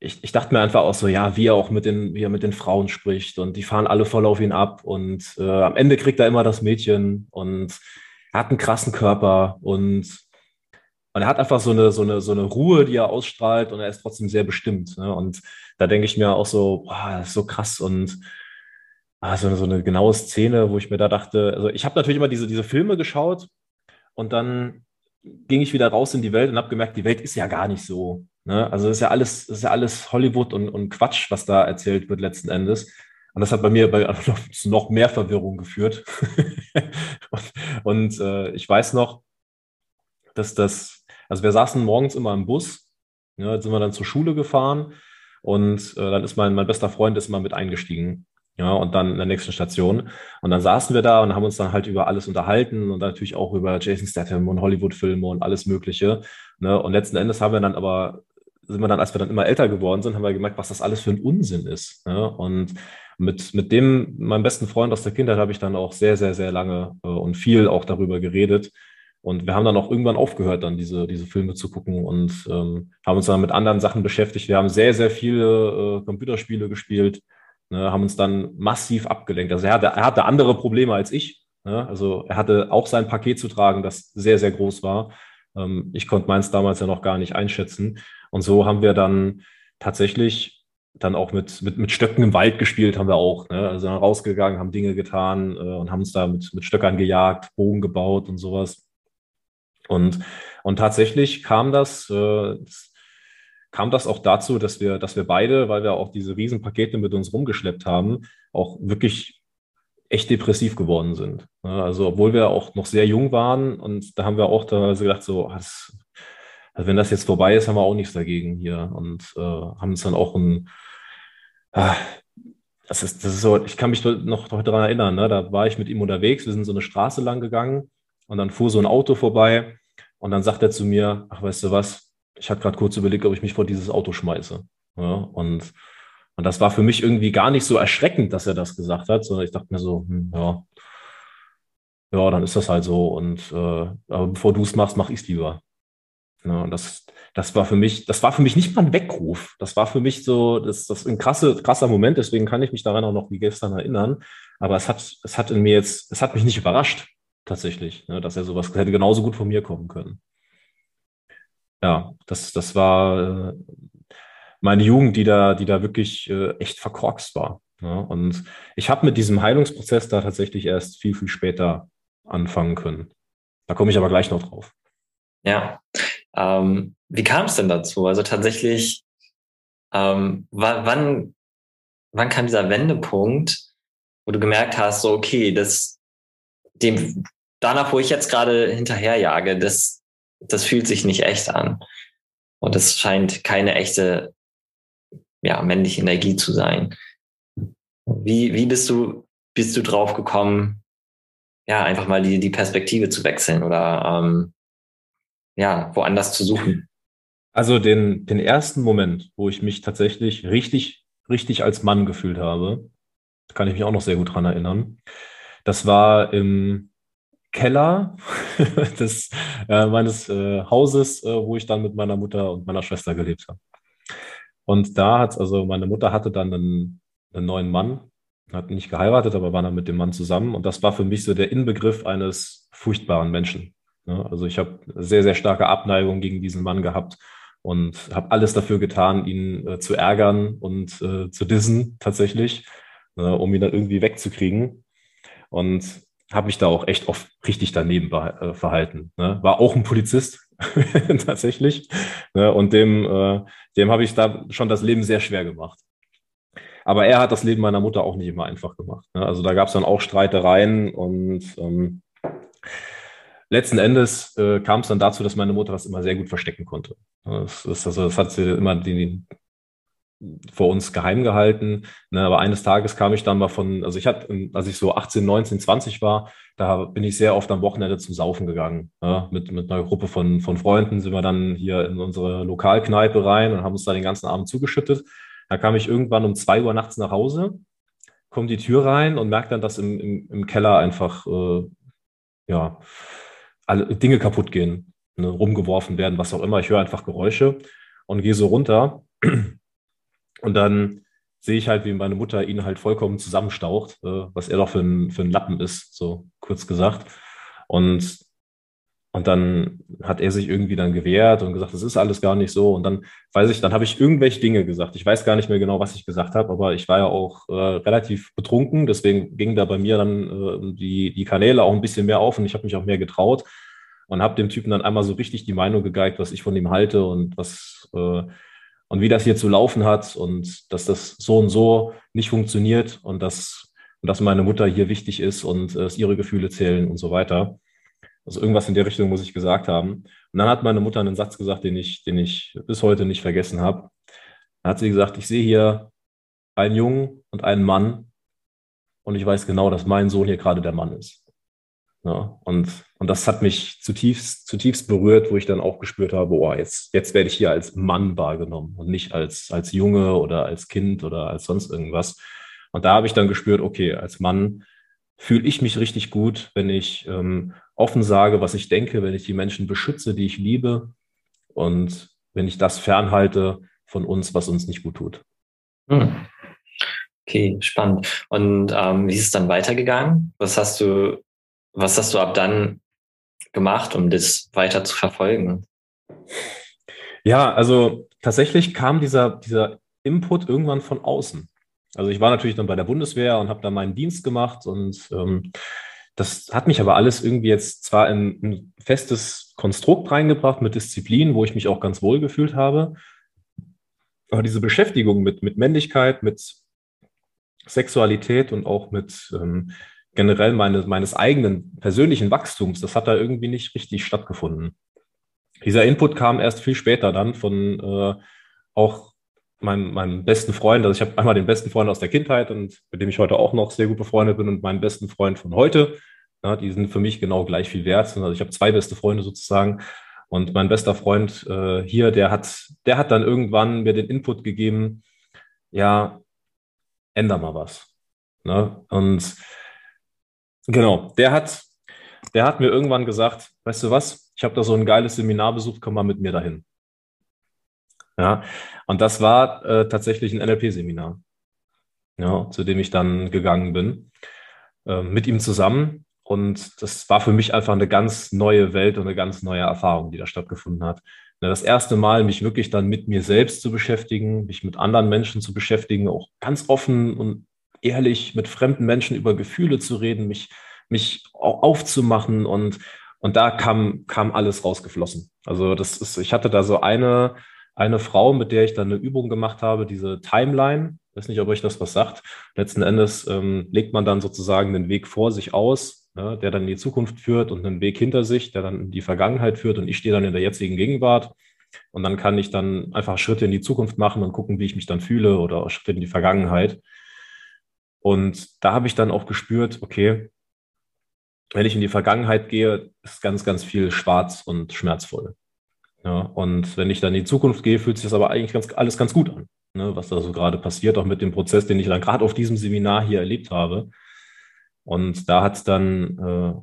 ich, ich dachte mir einfach auch so, ja, wie er auch mit den, wie er mit den Frauen spricht und die fahren alle voll auf ihn ab und äh, am Ende kriegt er immer das Mädchen und er hat einen krassen Körper und, und er hat einfach so eine, so, eine, so eine Ruhe, die er ausstrahlt und er ist trotzdem sehr bestimmt. Ne? Und da denke ich mir auch so, boah, das ist so krass und ah, so, eine genaue Szene, wo ich mir da dachte, also ich habe natürlich immer diese, diese Filme geschaut und dann ging ich wieder raus in die Welt und habe gemerkt, die Welt ist ja gar nicht so. Ne? Also das ist ja alles, ist ja alles Hollywood und, und Quatsch, was da erzählt wird letzten Endes. Und das hat bei mir bei, [LAUGHS] also noch mehr Verwirrung geführt. [LAUGHS] und, und äh, ich weiß noch, dass das, also wir saßen morgens immer im Bus, ne, sind wir dann zur Schule gefahren und äh, dann ist mein, mein bester Freund ist mal mit eingestiegen. Ja, und dann in der nächsten Station. Und dann saßen wir da und haben uns dann halt über alles unterhalten und natürlich auch über Jason Statham und Hollywood-Filme und alles Mögliche. Ne? Und letzten Endes haben wir dann aber sind wir dann, als wir dann immer älter geworden sind, haben wir gemerkt, was das alles für ein Unsinn ist. Ja? Und mit, mit dem, meinem besten Freund aus der Kindheit, habe ich dann auch sehr, sehr, sehr lange äh, und viel auch darüber geredet. Und wir haben dann auch irgendwann aufgehört, dann diese, diese Filme zu gucken und ähm, haben uns dann mit anderen Sachen beschäftigt. Wir haben sehr, sehr viele äh, Computerspiele gespielt, ne, haben uns dann massiv abgelenkt. Also er hatte, er hatte andere Probleme als ich. Ne? Also er hatte auch sein Paket zu tragen, das sehr, sehr groß war. Ähm, ich konnte meins damals ja noch gar nicht einschätzen. Und so haben wir dann tatsächlich dann auch mit, mit, mit Stöcken im Wald gespielt, haben wir auch. Ne? Also dann rausgegangen, haben Dinge getan äh, und haben uns da mit, mit Stöckern gejagt, Bogen gebaut und sowas. Und, und tatsächlich kam das, äh, kam das auch dazu, dass wir, dass wir beide, weil wir auch diese Riesenpakete mit uns rumgeschleppt haben, auch wirklich echt depressiv geworden sind. Also obwohl wir auch noch sehr jung waren und da haben wir auch da gedacht, so, das also wenn das jetzt vorbei ist, haben wir auch nichts dagegen hier und äh, haben uns dann auch ein, äh, das ist, das ist so, ich kann mich noch daran erinnern, ne? da war ich mit ihm unterwegs, wir sind so eine Straße lang gegangen und dann fuhr so ein Auto vorbei und dann sagt er zu mir, ach, weißt du was, ich hatte gerade kurz überlegt, ob ich mich vor dieses Auto schmeiße. Ja? Und, und das war für mich irgendwie gar nicht so erschreckend, dass er das gesagt hat, sondern ich dachte mir so, hm, ja, ja, dann ist das halt so. Und äh, aber bevor du es machst, mach ich es lieber. Ja, und das, das war für mich, das war für mich nicht mal ein Weckruf. Das war für mich so, das, das ein krasse, krasser Moment, deswegen kann ich mich daran auch noch wie gestern erinnern. Aber es hat, es hat in mir jetzt, es hat mich nicht überrascht, tatsächlich, ne, dass er sowas hätte genauso gut von mir kommen können. Ja, das, das war äh, meine Jugend, die da, die da wirklich äh, echt verkorkst war. Ja, und ich habe mit diesem Heilungsprozess da tatsächlich erst viel, viel später anfangen können. Da komme ich aber gleich noch drauf. Ja, ähm, wie kam es denn dazu? Also tatsächlich, ähm, wann, wann kam dieser Wendepunkt, wo du gemerkt hast, so okay, das dem danach, wo ich jetzt gerade hinterherjage, das, das fühlt sich nicht echt an. Und das scheint keine echte ja, männliche Energie zu sein. Wie, wie bist du, bist du drauf gekommen, ja, einfach mal die, die Perspektive zu wechseln oder ähm, ja, woanders zu suchen? Also den, den ersten Moment, wo ich mich tatsächlich richtig, richtig als Mann gefühlt habe, kann ich mich auch noch sehr gut dran erinnern. Das war im Keller [LAUGHS] des, äh, meines äh, Hauses, äh, wo ich dann mit meiner Mutter und meiner Schwester gelebt habe. Und da hat also meine Mutter hatte dann einen, einen neuen Mann, hat nicht geheiratet, aber war dann mit dem Mann zusammen. Und das war für mich so der Inbegriff eines furchtbaren Menschen. Ne? Also ich habe sehr, sehr starke Abneigung gegen diesen Mann gehabt und habe alles dafür getan, ihn äh, zu ärgern und äh, zu dissen tatsächlich. ne, um ihn dann irgendwie wegzukriegen. Und habe mich da auch echt oft richtig daneben äh, verhalten. Ne? War auch ein Polizist [LAUGHS] tatsächlich. Ne? Und dem, äh, dem habe ich da schon das Leben sehr schwer gemacht. Aber er hat das Leben meiner Mutter auch nicht immer einfach gemacht. Ne? Also da gab es dann auch Streitereien und ähm, letzten Endes äh, kam es dann dazu, dass meine Mutter das immer sehr gut verstecken konnte. Das, ist, also, das hat sie immer die, vor uns geheim gehalten. Ne, aber eines Tages kam ich dann mal von, also ich hatte, als ich so 18, 19, 20 war, da bin ich sehr oft am Wochenende zum Saufen gegangen. Ja, mit, mit einer Gruppe von, von Freunden sind wir dann hier in unsere Lokalkneipe rein und haben uns da den ganzen Abend zugeschüttet. Da kam ich irgendwann um zwei Uhr nachts nach Hause, komme die Tür rein und merke dann, dass im, im, im Keller einfach äh, ja, alle Dinge kaputt gehen, ne, rumgeworfen werden, was auch immer. Ich höre einfach Geräusche und gehe so runter. Und dann sehe ich halt, wie meine Mutter ihn halt vollkommen zusammenstaucht, äh, was er doch für ein, für ein Lappen ist, so kurz gesagt. Und, und dann hat er sich irgendwie dann gewehrt und gesagt, das ist alles gar nicht so. Und dann weiß ich, dann habe ich irgendwelche Dinge gesagt. Ich weiß gar nicht mehr genau, was ich gesagt habe, aber ich war ja auch äh, relativ betrunken. Deswegen ging da bei mir dann äh, die, die Kanäle auch ein bisschen mehr auf und ich habe mich auch mehr getraut und habe dem Typen dann einmal so richtig die Meinung gegeigt, was ich von ihm halte und was äh, und wie das hier zu laufen hat und dass das so und so nicht funktioniert und dass, und dass meine Mutter hier wichtig ist und äh, ihre Gefühle zählen und so weiter. Also irgendwas in der Richtung muss ich gesagt haben. Und dann hat meine Mutter einen Satz gesagt, den ich, den ich bis heute nicht vergessen habe. Da hat sie gesagt, ich sehe hier einen Jungen und einen Mann und ich weiß genau, dass mein Sohn hier gerade der Mann ist. Ja, und, und das hat mich zutiefst, zutiefst berührt, wo ich dann auch gespürt habe, oh, jetzt, jetzt werde ich hier als Mann wahrgenommen und nicht als, als Junge oder als Kind oder als sonst irgendwas. Und da habe ich dann gespürt, okay, als Mann fühle ich mich richtig gut, wenn ich ähm, offen sage, was ich denke, wenn ich die Menschen beschütze, die ich liebe und wenn ich das fernhalte von uns, was uns nicht gut tut. Hm. Okay, spannend. Und ähm, wie ist es dann weitergegangen? Was hast du was hast du ab dann gemacht, um das weiter zu verfolgen? Ja, also tatsächlich kam dieser, dieser Input irgendwann von außen. Also ich war natürlich dann bei der Bundeswehr und habe da meinen Dienst gemacht und ähm, das hat mich aber alles irgendwie jetzt zwar in ein festes Konstrukt reingebracht mit Disziplin, wo ich mich auch ganz wohl gefühlt habe, aber diese Beschäftigung mit, mit Männlichkeit, mit Sexualität und auch mit ähm, generell meine, meines eigenen persönlichen Wachstums, das hat da irgendwie nicht richtig stattgefunden. Dieser Input kam erst viel später dann von äh, auch meinem, meinem besten Freund. Also ich habe einmal den besten Freund aus der Kindheit und mit dem ich heute auch noch sehr gut befreundet bin und meinen besten Freund von heute. Ja, die sind für mich genau gleich viel wert. Also ich habe zwei beste Freunde sozusagen. Und mein bester Freund äh, hier, der hat, der hat dann irgendwann mir den Input gegeben, ja, änder mal was. Ne? Und Genau, der hat, der hat mir irgendwann gesagt, weißt du was, ich habe da so ein geiles Seminar besucht, komm mal mit mir dahin. Ja, und das war äh, tatsächlich ein NLP-Seminar, ja, zu dem ich dann gegangen bin, äh, mit ihm zusammen. Und das war für mich einfach eine ganz neue Welt und eine ganz neue Erfahrung, die da stattgefunden hat. Das erste Mal, mich wirklich dann mit mir selbst zu beschäftigen, mich mit anderen Menschen zu beschäftigen, auch ganz offen und ehrlich mit fremden Menschen über Gefühle zu reden, mich, mich aufzumachen und, und da kam, kam alles rausgeflossen. Also das ist, ich hatte da so eine, eine Frau, mit der ich dann eine Übung gemacht habe, diese Timeline. Ich weiß nicht, ob euch das was sagt. Letzten Endes ähm, legt man dann sozusagen den Weg vor sich aus, ja, der dann in die Zukunft führt und einen Weg hinter sich, der dann in die Vergangenheit führt und ich stehe dann in der jetzigen Gegenwart. Und dann kann ich dann einfach Schritte in die Zukunft machen und gucken, wie ich mich dann fühle oder Schritte in die Vergangenheit. Und da habe ich dann auch gespürt, okay, wenn ich in die Vergangenheit gehe, ist ganz, ganz viel schwarz und schmerzvoll. Ja, und wenn ich dann in die Zukunft gehe, fühlt sich das aber eigentlich ganz, alles ganz gut an, ne, was da so gerade passiert, auch mit dem Prozess, den ich dann gerade auf diesem Seminar hier erlebt habe. Und da hat dann äh,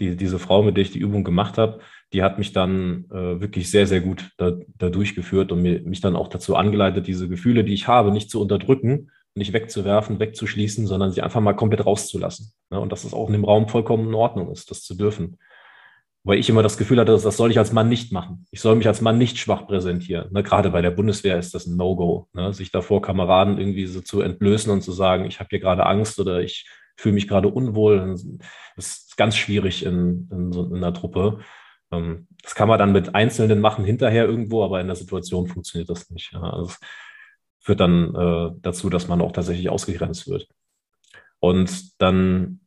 die, diese Frau, mit der ich die Übung gemacht habe, die hat mich dann äh, wirklich sehr, sehr gut da, da durchgeführt und mir, mich dann auch dazu angeleitet, diese Gefühle, die ich habe, nicht zu unterdrücken, nicht wegzuwerfen, wegzuschließen, sondern sie einfach mal komplett rauszulassen. Ne? Und dass es auch in dem Raum vollkommen in Ordnung ist, das zu dürfen. weil ich immer das Gefühl hatte, das soll ich als Mann nicht machen. Ich soll mich als Mann nicht schwach präsentieren. Ne, gerade bei der Bundeswehr ist das ein No-Go, ne, sich davor Kameraden irgendwie so zu entblößen und zu sagen, ich habe hier gerade Angst oder ich fühle mich gerade unwohl. Das ist ganz schwierig in, in, so, in einer Truppe. Ähm, das kann man dann mit Einzelnen machen hinterher irgendwo, aber in der Situation funktioniert das nicht. Ja. Also führt dann äh, dazu, dass man auch tatsächlich ausgegrenzt wird. Und dann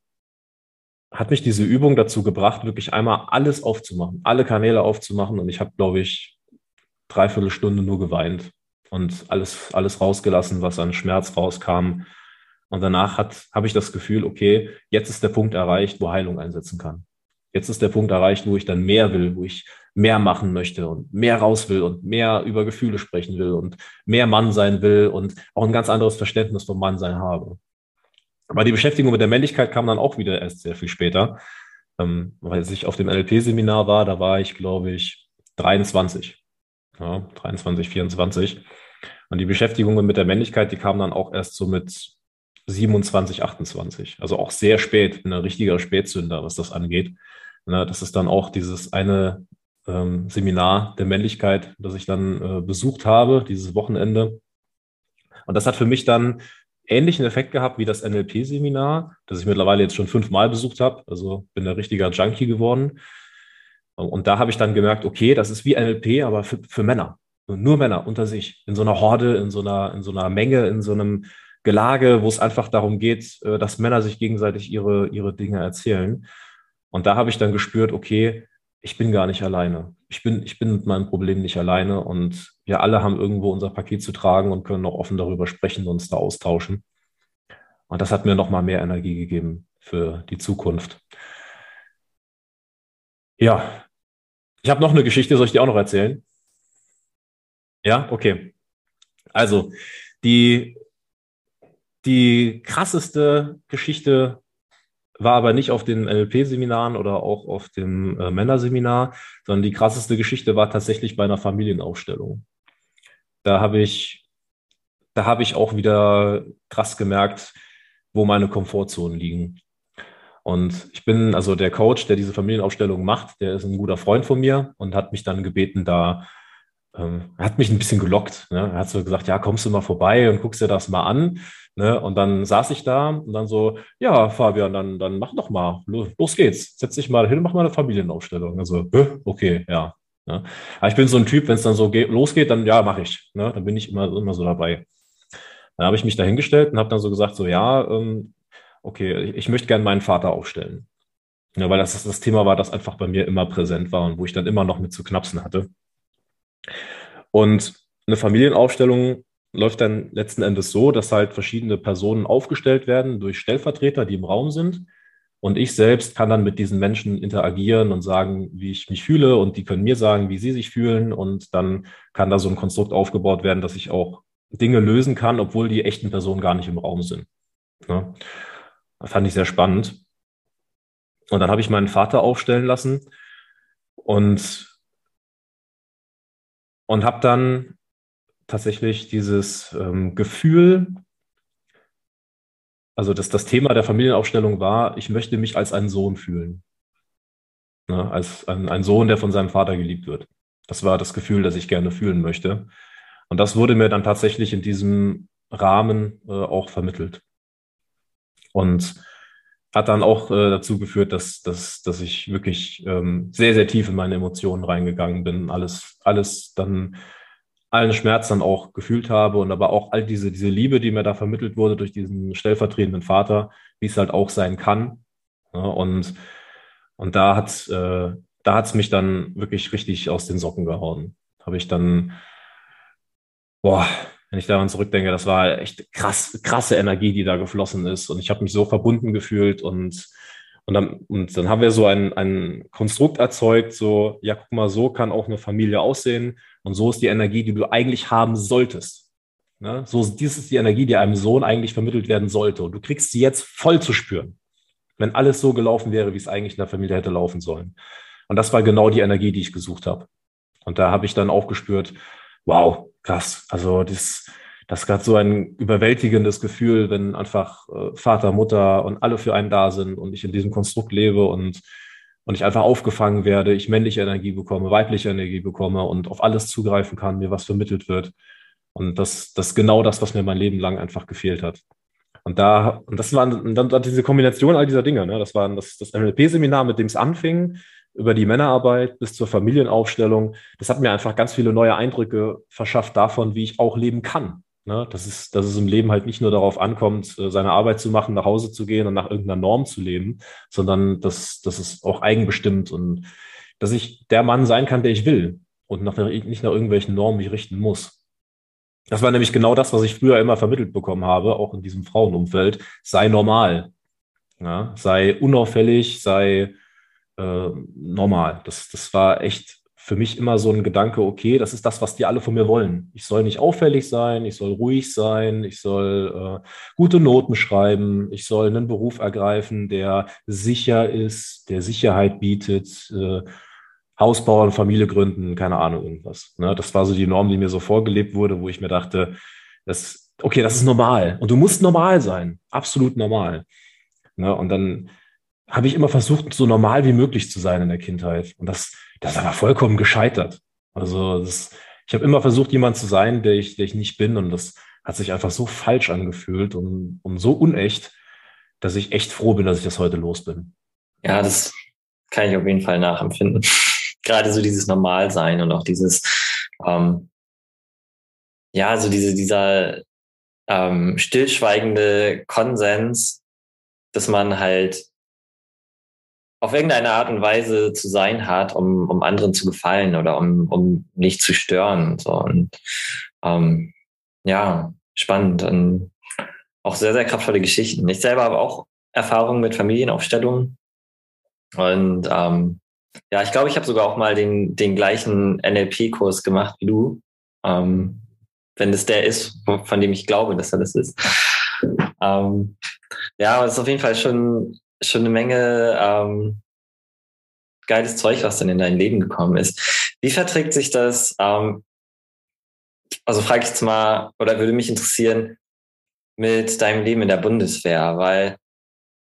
hat mich diese Übung dazu gebracht, wirklich einmal alles aufzumachen, alle Kanäle aufzumachen. Und ich habe, glaube ich, dreiviertel Stunde nur geweint und alles, alles rausgelassen, was an Schmerz rauskam. Und danach habe ich das Gefühl, okay, jetzt ist der Punkt erreicht, wo Heilung einsetzen kann. Jetzt ist der Punkt erreicht, wo ich dann mehr will, wo ich mehr machen möchte und mehr raus will und mehr über Gefühle sprechen will und mehr Mann sein will und auch ein ganz anderes Verständnis vom Mannsein habe. Aber die Beschäftigung mit der Männlichkeit kam dann auch wieder erst sehr viel später, ähm, weil ich auf dem NLP-Seminar war, da war ich, glaube ich, 23. Ja, 23, 24. Und die Beschäftigung mit der Männlichkeit, die kam dann auch erst so mit 27, 28. Also auch sehr spät, ein richtiger Spätzünder, was das angeht. Na, das ist dann auch dieses eine ähm, Seminar der Männlichkeit, das ich dann äh, besucht habe, dieses Wochenende. Und das hat für mich dann ähnlichen Effekt gehabt wie das NLP-Seminar, das ich mittlerweile jetzt schon fünfmal besucht habe. Also bin ein richtiger Junkie geworden. Und da habe ich dann gemerkt, okay, das ist wie NLP, aber für, für Männer. Nur Männer unter sich, in so einer Horde, in so einer, in so einer Menge, in so einem Gelage, wo es einfach darum geht, äh, dass Männer sich gegenseitig ihre, ihre Dinge erzählen. Und da habe ich dann gespürt, okay, ich bin gar nicht alleine. Ich bin, ich bin mit meinem Problem nicht alleine und wir alle haben irgendwo unser Paket zu tragen und können auch offen darüber sprechen und uns da austauschen. Und das hat mir nochmal mehr Energie gegeben für die Zukunft. Ja, ich habe noch eine Geschichte, soll ich die auch noch erzählen? Ja, okay. Also, die, die krasseste Geschichte war aber nicht auf den NLP-Seminaren oder auch auf dem äh, Männerseminar, sondern die krasseste Geschichte war tatsächlich bei einer Familienaufstellung. Da habe ich, da habe ich auch wieder krass gemerkt, wo meine Komfortzonen liegen. Und ich bin, also der Coach, der diese Familienaufstellung macht, der ist ein guter Freund von mir und hat mich dann gebeten, da, ähm, er hat mich ein bisschen gelockt. Ne? Er hat so gesagt, ja, kommst du mal vorbei und guckst dir das mal an. Ne? Und dann saß ich da und dann so, ja, Fabian, dann, dann mach doch mal, los, los geht's, setz dich mal hin, mach mal eine Familienaufstellung. Also, okay, ja. Ne? Aber ich bin so ein Typ, wenn es dann so geht, losgeht, dann ja, mache ich. Ne? Dann bin ich immer, immer so dabei. Dann habe ich mich da hingestellt und habe dann so gesagt, so ja, ähm, okay, ich, ich möchte gerne meinen Vater aufstellen. Ja, weil das das Thema war, das einfach bei mir immer präsent war und wo ich dann immer noch mit zu knapsen hatte. Und eine Familienaufstellung läuft dann letzten Endes so, dass halt verschiedene Personen aufgestellt werden durch Stellvertreter, die im Raum sind. Und ich selbst kann dann mit diesen Menschen interagieren und sagen, wie ich mich fühle. Und die können mir sagen, wie sie sich fühlen. Und dann kann da so ein Konstrukt aufgebaut werden, dass ich auch Dinge lösen kann, obwohl die echten Personen gar nicht im Raum sind. Ja. Das fand ich sehr spannend. Und dann habe ich meinen Vater aufstellen lassen und, und habe dann tatsächlich dieses ähm, Gefühl, also das, das Thema der Familienaufstellung war, ich möchte mich als ein Sohn fühlen. Ne, als ein, ein Sohn, der von seinem Vater geliebt wird. Das war das Gefühl, das ich gerne fühlen möchte. Und das wurde mir dann tatsächlich in diesem Rahmen äh, auch vermittelt. Und hat dann auch äh, dazu geführt, dass, dass, dass ich wirklich ähm, sehr, sehr tief in meine Emotionen reingegangen bin, alles, alles dann allen Schmerz dann auch gefühlt habe und aber auch all diese, diese Liebe, die mir da vermittelt wurde durch diesen stellvertretenden Vater, wie es halt auch sein kann. Ja, und, und da hat äh, da hat's mich dann wirklich richtig aus den Socken gehauen. Habe ich dann, boah, wenn ich daran zurückdenke, das war echt krass, krasse Energie, die da geflossen ist. Und ich habe mich so verbunden gefühlt und und dann, und dann haben wir so ein, ein Konstrukt erzeugt, so, ja, guck mal, so kann auch eine Familie aussehen. Und so ist die Energie, die du eigentlich haben solltest. Ne? So, dies ist die Energie, die einem Sohn eigentlich vermittelt werden sollte. Und du kriegst sie jetzt voll zu spüren, wenn alles so gelaufen wäre, wie es eigentlich in der Familie hätte laufen sollen. Und das war genau die Energie, die ich gesucht habe. Und da habe ich dann auch gespürt, wow, krass. Also das, das ist gerade so ein überwältigendes Gefühl, wenn einfach äh, Vater, Mutter und alle für einen da sind und ich in diesem Konstrukt lebe und und ich einfach aufgefangen werde, ich männliche Energie bekomme, weibliche Energie bekomme und auf alles zugreifen kann, mir was vermittelt wird. Und das, das ist genau das, was mir mein Leben lang einfach gefehlt hat. Und da, und das waren dann diese Kombination all dieser Dinge. Ne? Das war das, das NLP-Seminar, mit dem es anfing, über die Männerarbeit bis zur Familienaufstellung. Das hat mir einfach ganz viele neue Eindrücke verschafft davon, wie ich auch leben kann. Ne? Dass, es, dass es im Leben halt nicht nur darauf ankommt, äh, seine Arbeit zu machen, nach Hause zu gehen und nach irgendeiner Norm zu leben, sondern dass, dass es auch eigenbestimmt und dass ich der Mann sein kann, der ich will und nach, nicht nach irgendwelchen Normen mich richten muss. Das war nämlich genau das, was ich früher immer vermittelt bekommen habe, auch in diesem Frauenumfeld. Sei normal. Ja? Sei unauffällig, sei äh, normal. Das, das war echt für mich immer so ein Gedanke, okay, das ist das, was die alle von mir wollen. Ich soll nicht auffällig sein, ich soll ruhig sein, ich soll äh, gute Noten schreiben, ich soll einen Beruf ergreifen, der sicher ist, der Sicherheit bietet, äh, Haus bauen, Familie gründen, keine Ahnung, irgendwas. Ne? Das war so die Norm, die mir so vorgelebt wurde, wo ich mir dachte, das, okay, das ist normal. Und du musst normal sein, absolut normal. Ne? Und dann habe ich immer versucht, so normal wie möglich zu sein in der Kindheit. Und das, das war vollkommen gescheitert. Also das, ich habe immer versucht, jemand zu sein, der ich, der ich nicht bin. Und das hat sich einfach so falsch angefühlt und, und so unecht, dass ich echt froh bin, dass ich das heute los bin. Ja, das kann ich auf jeden Fall nachempfinden. [LAUGHS] Gerade so dieses Normalsein und auch dieses, ähm, ja, so diese, dieser ähm, stillschweigende Konsens, dass man halt auf irgendeine Art und Weise zu sein hat, um, um anderen zu gefallen oder um, um nicht zu stören. So. Und ähm, ja, spannend und auch sehr, sehr kraftvolle Geschichten. Ich selber habe auch Erfahrungen mit Familienaufstellungen. Und ähm, ja, ich glaube, ich habe sogar auch mal den, den gleichen NLP-Kurs gemacht wie du. Ähm, wenn es der ist, von dem ich glaube, dass er das ist. Ähm, ja, es ist auf jeden Fall schon schon eine Menge ähm, geiles Zeug, was dann in dein Leben gekommen ist. Wie verträgt sich das? Ähm, also frage ich jetzt mal, oder würde mich interessieren, mit deinem Leben in der Bundeswehr, weil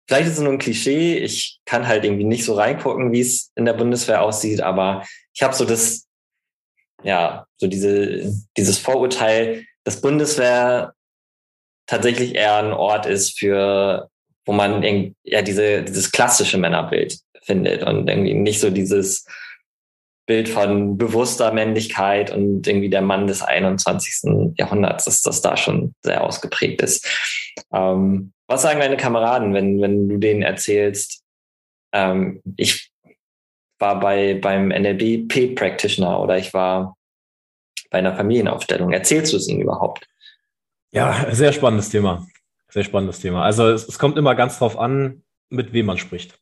vielleicht ist es nur ein Klischee, ich kann halt irgendwie nicht so reingucken, wie es in der Bundeswehr aussieht, aber ich habe so das, ja, so diese, dieses Vorurteil, dass Bundeswehr tatsächlich eher ein Ort ist für wo man ja diese, dieses klassische Männerbild findet und irgendwie nicht so dieses Bild von bewusster Männlichkeit und irgendwie der Mann des 21. Jahrhunderts, dass das da schon sehr ausgeprägt ist. Ähm, was sagen deine Kameraden, wenn, wenn du denen erzählst, ähm, ich war bei, beim Paid Practitioner oder ich war bei einer Familienaufstellung. Erzählst du es ihnen überhaupt? Ja, sehr spannendes Thema. Sehr spannendes Thema. Also es, es kommt immer ganz drauf an, mit wem man spricht.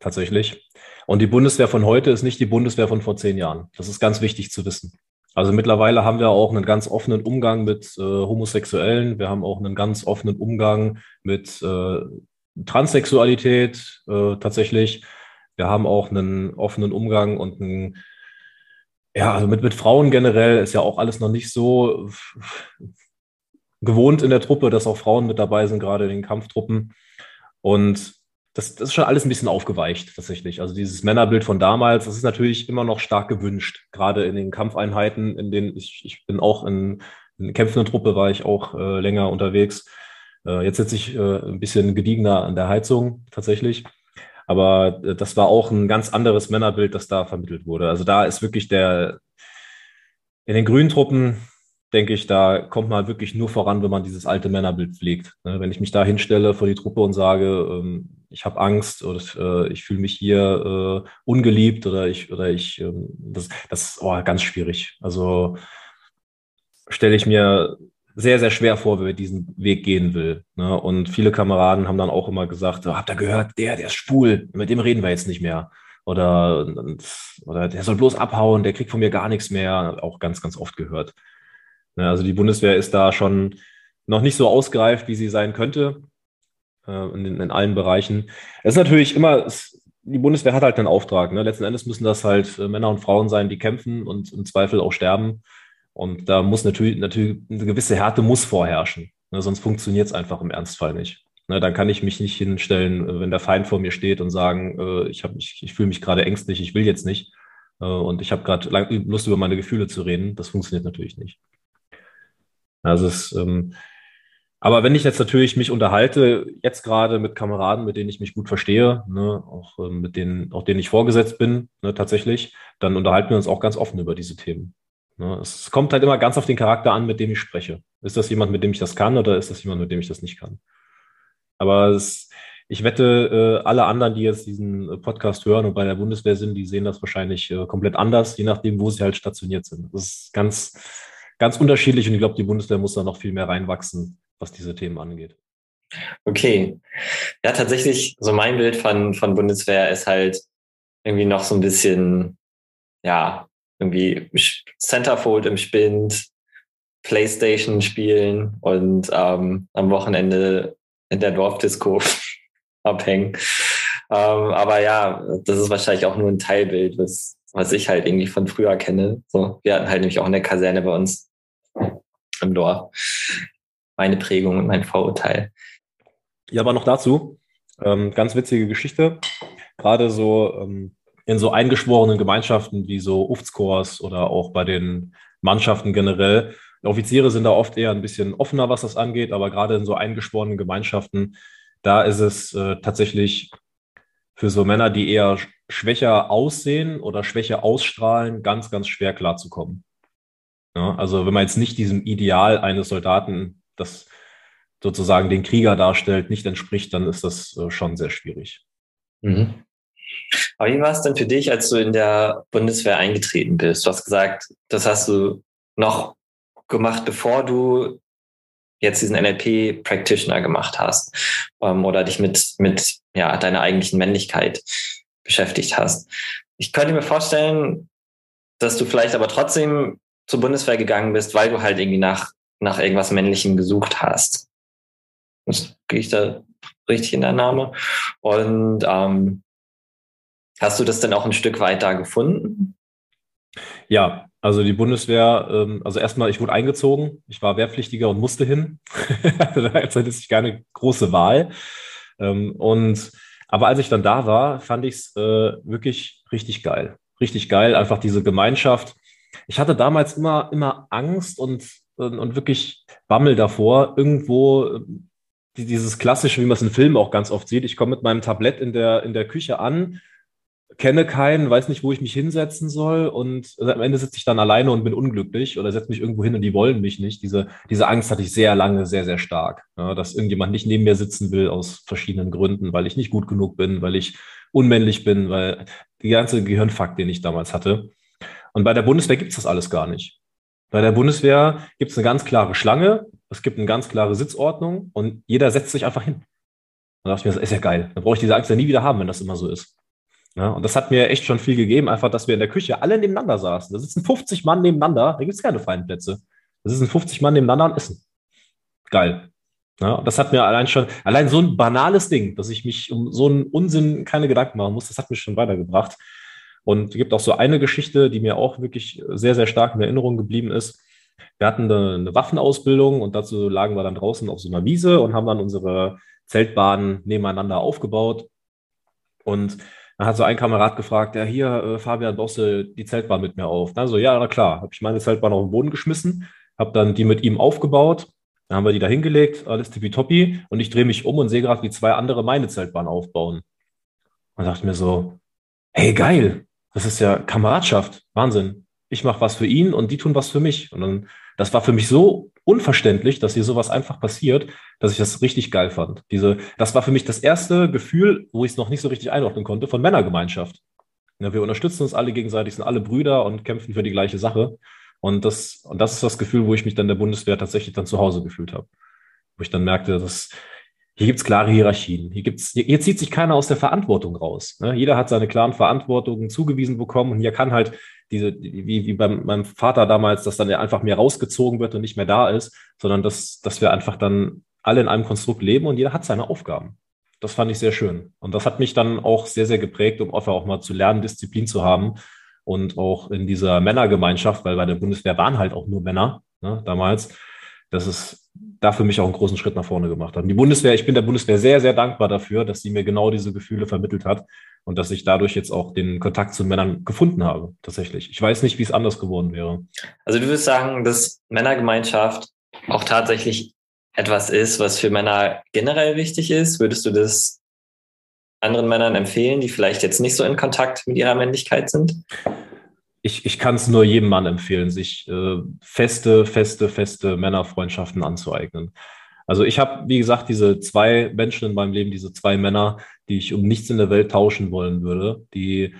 Tatsächlich. Und die Bundeswehr von heute ist nicht die Bundeswehr von vor zehn Jahren. Das ist ganz wichtig zu wissen. Also mittlerweile haben wir auch einen ganz offenen Umgang mit äh, Homosexuellen. Wir haben auch einen ganz offenen Umgang mit äh, Transsexualität äh, tatsächlich. Wir haben auch einen offenen Umgang und einen, ja, also mit, mit Frauen generell ist ja auch alles noch nicht so gewohnt in der Truppe, dass auch Frauen mit dabei sind, gerade in den Kampftruppen. Und das, das ist schon alles ein bisschen aufgeweicht tatsächlich. Also dieses Männerbild von damals, das ist natürlich immer noch stark gewünscht, gerade in den Kampfeinheiten, in denen ich, ich bin auch in, in kämpfenden Truppe, war ich auch äh, länger unterwegs. Äh, jetzt sitze ich äh, ein bisschen gediegener an der Heizung tatsächlich. Aber äh, das war auch ein ganz anderes Männerbild, das da vermittelt wurde. Also da ist wirklich der, in den grünen Truppen denke ich, da kommt man wirklich nur voran, wenn man dieses alte Männerbild pflegt. Ne? Wenn ich mich da hinstelle vor die Truppe und sage, ähm, ich habe Angst oder äh, ich fühle mich hier äh, ungeliebt oder ich, oder ich, ähm, das, das ist oh, ganz schwierig. Also stelle ich mir sehr, sehr schwer vor, wer diesen Weg gehen will. Ne? Und viele Kameraden haben dann auch immer gesagt, habt ihr gehört, der, der ist schwul, mit dem reden wir jetzt nicht mehr. Oder, oder der soll bloß abhauen, der kriegt von mir gar nichts mehr. Auch ganz, ganz oft gehört. Ne, also die Bundeswehr ist da schon noch nicht so ausgereift, wie sie sein könnte äh, in, in, allen Bereichen. Es ist natürlich immer, die Bundeswehr hat halt einen Auftrag. Ne? Letzten Endes müssen das halt äh, Männer und Frauen sein, die kämpfen und im Zweifel auch sterben. Und da muss natürlich, natürlich eine gewisse Härte muss vorherrschen. Ne? Sonst funktioniert es einfach im Ernstfall nicht. Ne, dann kann ich mich nicht hinstellen, wenn der Feind vor mir steht und sagen, äh, ich, mich, ich fühle mich gerade ängstlich, ich will jetzt nicht äh, und ich habe gerade Lust über meine Gefühle zu reden. Das funktioniert natürlich nicht. Also es, ähm, aber wenn ich jetzt natürlich mich unterhalte, jetzt gerade mit Kameraden, mit denen ich mich gut verstehe, ne, auch ähm, mit denen, auch denen ich vorgesetzt bin, ne, tatsächlich, dann unterhalten wir uns auch ganz offen über diese Themen. Ne, es kommt halt immer ganz auf den Charakter an, mit dem ich spreche. Ist das jemand, mit dem ich das kann oder ist das jemand, mit dem ich das nicht kann? Aber es, ich wette, äh, alle anderen, die jetzt diesen Podcast hören und bei der Bundeswehr sind, die sehen das wahrscheinlich äh, komplett anders, je nachdem, wo sie halt stationiert sind. Das ist ganz, ganz unterschiedlich und ich glaube, die Bundeswehr muss da noch viel mehr reinwachsen, was diese Themen angeht. Okay. Ja, tatsächlich, so mein Bild von, von Bundeswehr ist halt irgendwie noch so ein bisschen, ja, irgendwie Centerfold im Spind, Playstation spielen und ähm, am Wochenende in der Dorfdisco [LAUGHS] abhängen. Ähm, aber ja, das ist wahrscheinlich auch nur ein Teilbild, was, was ich halt irgendwie von früher kenne. So, wir hatten halt nämlich auch eine Kaserne bei uns im Dorf. Meine Prägung und mein Vorurteil. Ja, aber noch dazu, ähm, ganz witzige Geschichte. Gerade so ähm, in so eingeschworenen Gemeinschaften wie so UFTS-Kurs oder auch bei den Mannschaften generell. Offiziere sind da oft eher ein bisschen offener, was das angeht, aber gerade in so eingeschworenen Gemeinschaften, da ist es äh, tatsächlich für so Männer, die eher schwächer aussehen oder schwächer ausstrahlen, ganz, ganz schwer klarzukommen. Ja, also wenn man jetzt nicht diesem Ideal eines Soldaten, das sozusagen den Krieger darstellt, nicht entspricht, dann ist das äh, schon sehr schwierig. Mhm. Aber wie war es denn für dich, als du in der Bundeswehr eingetreten bist? Du hast gesagt, das hast du noch gemacht, bevor du jetzt diesen NLP Practitioner gemacht hast ähm, oder dich mit, mit ja, deiner eigentlichen Männlichkeit beschäftigt hast. Ich könnte mir vorstellen, dass du vielleicht aber trotzdem zur Bundeswehr gegangen bist, weil du halt irgendwie nach, nach irgendwas Männlichem gesucht hast. Das gehe ich da richtig in der Name. Und ähm, hast du das denn auch ein Stück weit da gefunden? Ja, also die Bundeswehr, ähm, also erstmal, ich wurde eingezogen, ich war Wehrpflichtiger und musste hin. [LAUGHS] da hatte ich keine große Wahl. Ähm, und aber als ich dann da war, fand ich es äh, wirklich richtig geil. Richtig geil, einfach diese Gemeinschaft ich hatte damals immer, immer Angst und, und, wirklich Bammel davor, irgendwo dieses klassische, wie man es in Filmen auch ganz oft sieht. Ich komme mit meinem Tablett in der, in der Küche an, kenne keinen, weiß nicht, wo ich mich hinsetzen soll und am Ende sitze ich dann alleine und bin unglücklich oder setze mich irgendwo hin und die wollen mich nicht. Diese, diese Angst hatte ich sehr lange, sehr, sehr stark, ja, dass irgendjemand nicht neben mir sitzen will aus verschiedenen Gründen, weil ich nicht gut genug bin, weil ich unmännlich bin, weil die ganze Gehirnfakt, den ich damals hatte. Und bei der Bundeswehr gibt es das alles gar nicht. Bei der Bundeswehr gibt es eine ganz klare Schlange, es gibt eine ganz klare Sitzordnung und jeder setzt sich einfach hin. Da dachte ich mir, das ist ja geil. Da brauche ich diese Angst ja nie wieder haben, wenn das immer so ist. Ja, und das hat mir echt schon viel gegeben, einfach, dass wir in der Küche alle nebeneinander saßen. Da sitzen 50 Mann nebeneinander, da gibt es keine freien Plätze. Da sitzen 50 Mann nebeneinander und essen. Geil. Ja, und das hat mir allein schon, allein so ein banales Ding, dass ich mich um so einen Unsinn keine Gedanken machen muss, das hat mich schon weitergebracht. Und es gibt auch so eine Geschichte, die mir auch wirklich sehr, sehr stark in Erinnerung geblieben ist. Wir hatten eine, Waffenausbildung und dazu lagen wir dann draußen auf so einer Wiese und haben dann unsere Zeltbahnen nebeneinander aufgebaut. Und dann hat so ein Kamerad gefragt, ja, hier, äh, Fabian, baust du die Zeltbahn mit mir auf? Dann so, ja, na klar. Habe ich meine Zeltbahn auf den Boden geschmissen, habe dann die mit ihm aufgebaut. Dann haben wir die da hingelegt, alles tippitoppi. Und ich drehe mich um und sehe gerade, wie zwei andere meine Zeltbahn aufbauen. Und dachte mir so, hey, geil, das ist ja Kameradschaft. Wahnsinn. Ich mache was für ihn und die tun was für mich. Und dann, das war für mich so unverständlich, dass hier sowas einfach passiert, dass ich das richtig geil fand. Diese, das war für mich das erste Gefühl, wo ich es noch nicht so richtig einordnen konnte, von Männergemeinschaft. Ja, wir unterstützen uns alle gegenseitig, sind alle Brüder und kämpfen für die gleiche Sache. Und das, und das ist das Gefühl, wo ich mich dann der Bundeswehr tatsächlich dann zu Hause gefühlt habe. Wo ich dann merkte, dass hier gibt es klare Hierarchien. Hier, gibt's, hier, zieht sich keiner aus der Verantwortung raus. Ne? Jeder hat seine klaren Verantwortungen zugewiesen bekommen und hier kann halt diese, wie, wie beim meinem Vater damals, dass dann er einfach mehr rausgezogen wird und nicht mehr da ist, sondern dass, dass wir einfach dann alle in einem Konstrukt leben und jeder hat seine Aufgaben. Das fand ich sehr schön. Und das hat mich dann auch sehr, sehr geprägt, um einfach auch mal zu lernen, Disziplin zu haben. Und auch in dieser Männergemeinschaft, weil bei der Bundeswehr waren halt auch nur Männer ne, damals, dass es da für mich auch einen großen Schritt nach vorne gemacht haben. Die Bundeswehr, ich bin der Bundeswehr sehr, sehr dankbar dafür, dass sie mir genau diese Gefühle vermittelt hat und dass ich dadurch jetzt auch den Kontakt zu Männern gefunden habe, tatsächlich. Ich weiß nicht, wie es anders geworden wäre. Also du würdest sagen, dass Männergemeinschaft auch tatsächlich etwas ist, was für Männer generell wichtig ist? Würdest du das anderen Männern empfehlen, die vielleicht jetzt nicht so in Kontakt mit ihrer Männlichkeit sind? Ich, ich kann es nur jedem Mann empfehlen, sich äh, feste, feste, feste Männerfreundschaften anzueignen. Also ich habe, wie gesagt, diese zwei Menschen in meinem Leben, diese zwei Männer, die ich um nichts in der Welt tauschen wollen würde, die,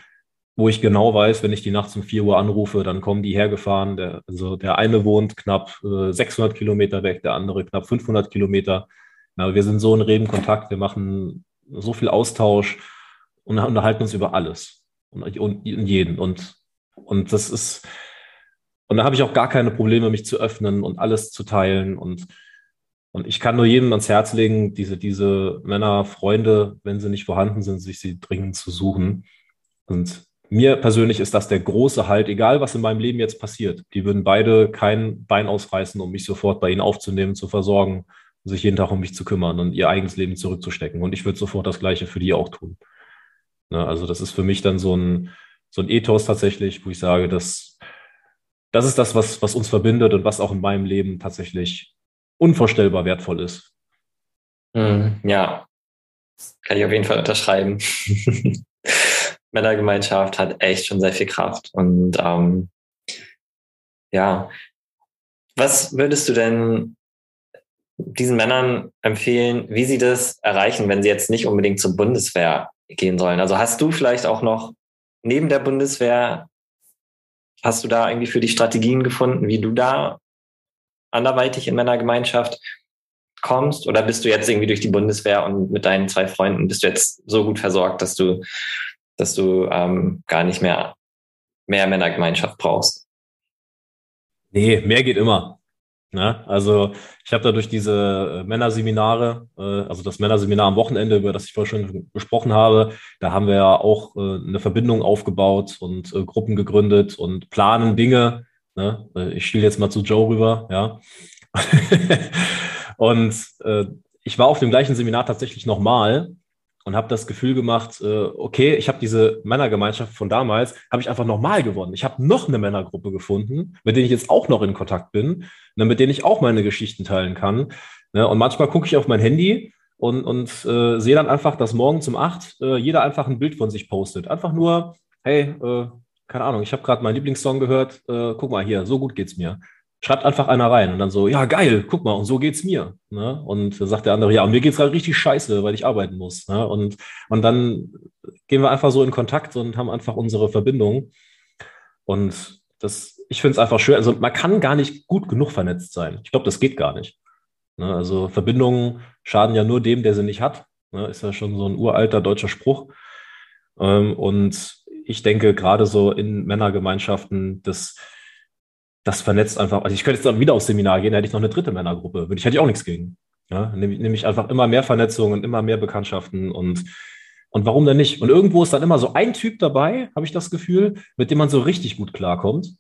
wo ich genau weiß, wenn ich die nachts um vier Uhr anrufe, dann kommen die hergefahren. Der, also der eine wohnt knapp äh, 600 Kilometer weg, der andere knapp 500 Kilometer. Ja, wir sind so in regen Kontakt, wir machen so viel Austausch und unterhalten uns über alles und, und, und jeden. Und, und das ist, und da habe ich auch gar keine Probleme, mich zu öffnen und alles zu teilen und und ich kann nur jedem ans Herz legen, diese, diese Männer, Freunde, wenn sie nicht vorhanden sind, sich sie dringend zu suchen. Und mir persönlich ist das der große Halt, egal was in meinem Leben jetzt passiert. Die würden beide kein Bein ausreißen, um mich sofort bei ihnen aufzunehmen, zu versorgen, sich jeden Tag um mich zu kümmern und ihr eigenes Leben zurückzustecken. Und ich würde sofort das Gleiche für die auch tun. Ne, also das ist für mich dann so ein, so ein Ethos tatsächlich, wo ich sage, dass das ist das, was, was uns verbindet und was auch in meinem Leben tatsächlich unvorstellbar wertvoll ist. Mhm, ja, kann ich auf jeden Fall unterschreiben. [LAUGHS] Männergemeinschaft hat echt schon sehr viel Kraft. Und ähm, ja, was würdest du denn diesen Männern empfehlen, wie sie das erreichen, wenn sie jetzt nicht unbedingt zur Bundeswehr gehen sollen? Also hast du vielleicht auch noch neben der Bundeswehr, hast du da irgendwie für die Strategien gefunden, wie du da anderweitig in meiner Gemeinschaft kommst? Oder bist du jetzt irgendwie durch die Bundeswehr und mit deinen zwei Freunden bist du jetzt so gut versorgt, dass du, dass du ähm, gar nicht mehr mehr Männergemeinschaft brauchst? Nee, mehr geht immer. Ne? Also ich habe da durch diese äh, Männerseminare, äh, also das Männerseminar am Wochenende, über das ich vorhin schon gesprochen habe, da haben wir ja auch äh, eine Verbindung aufgebaut und äh, Gruppen gegründet und planen Dinge, Ne? Äh, ich spiele jetzt mal zu Joe rüber, ja. [LAUGHS] und äh, ich war auf dem gleichen Seminar tatsächlich nochmal und habe das Gefühl gemacht, äh, okay, ich habe diese Männergemeinschaft von damals, habe ich einfach nochmal gewonnen. Ich habe noch eine Männergruppe gefunden, mit denen ich jetzt auch noch in Kontakt bin, ne, mit denen ich auch meine Geschichten teilen kann. Ne? Und manchmal gucke ich auf mein Handy und, und äh, sehe dann einfach, dass morgen zum acht äh, jeder einfach ein Bild von sich postet. Einfach nur, hey, äh, keine Ahnung, ich habe gerade meinen Lieblingssong gehört, äh, guck mal hier, so gut geht's mir. Schreibt einfach einer rein und dann so, ja, geil, guck mal, und so geht's mir. Ne? Und dann sagt der andere, ja, und mir geht's gerade richtig scheiße, weil ich arbeiten muss. Ne? Und, und dann gehen wir einfach so in Kontakt und haben einfach unsere Verbindung. Und das, ich finde es einfach schön. Also man kann gar nicht gut genug vernetzt sein. Ich glaube, das geht gar nicht. Ne? Also Verbindungen schaden ja nur dem, der sie nicht hat. Ne? Ist ja schon so ein uralter deutscher Spruch. Ähm, und ich denke, gerade so in Männergemeinschaften, das, das vernetzt einfach. Also ich könnte jetzt dann wieder aufs Seminar gehen, hätte ich noch eine dritte Männergruppe. Würde ich, hätte ich auch nichts gegen. Ja, nämlich einfach immer mehr Vernetzung und immer mehr Bekanntschaften und, und warum denn nicht? Und irgendwo ist dann immer so ein Typ dabei, habe ich das Gefühl, mit dem man so richtig gut klarkommt.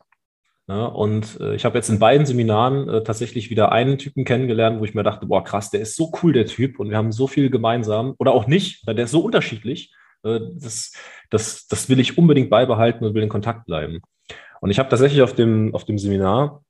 Ja, und äh, ich habe jetzt in beiden Seminaren äh, tatsächlich wieder einen Typen kennengelernt, wo ich mir dachte, boah, krass, der ist so cool, der Typ, und wir haben so viel gemeinsam. Oder auch nicht, weil der ist so unterschiedlich. Äh, das, das, das will ich unbedingt beibehalten und will in Kontakt bleiben. Und ich habe tatsächlich auf dem, auf dem Seminar,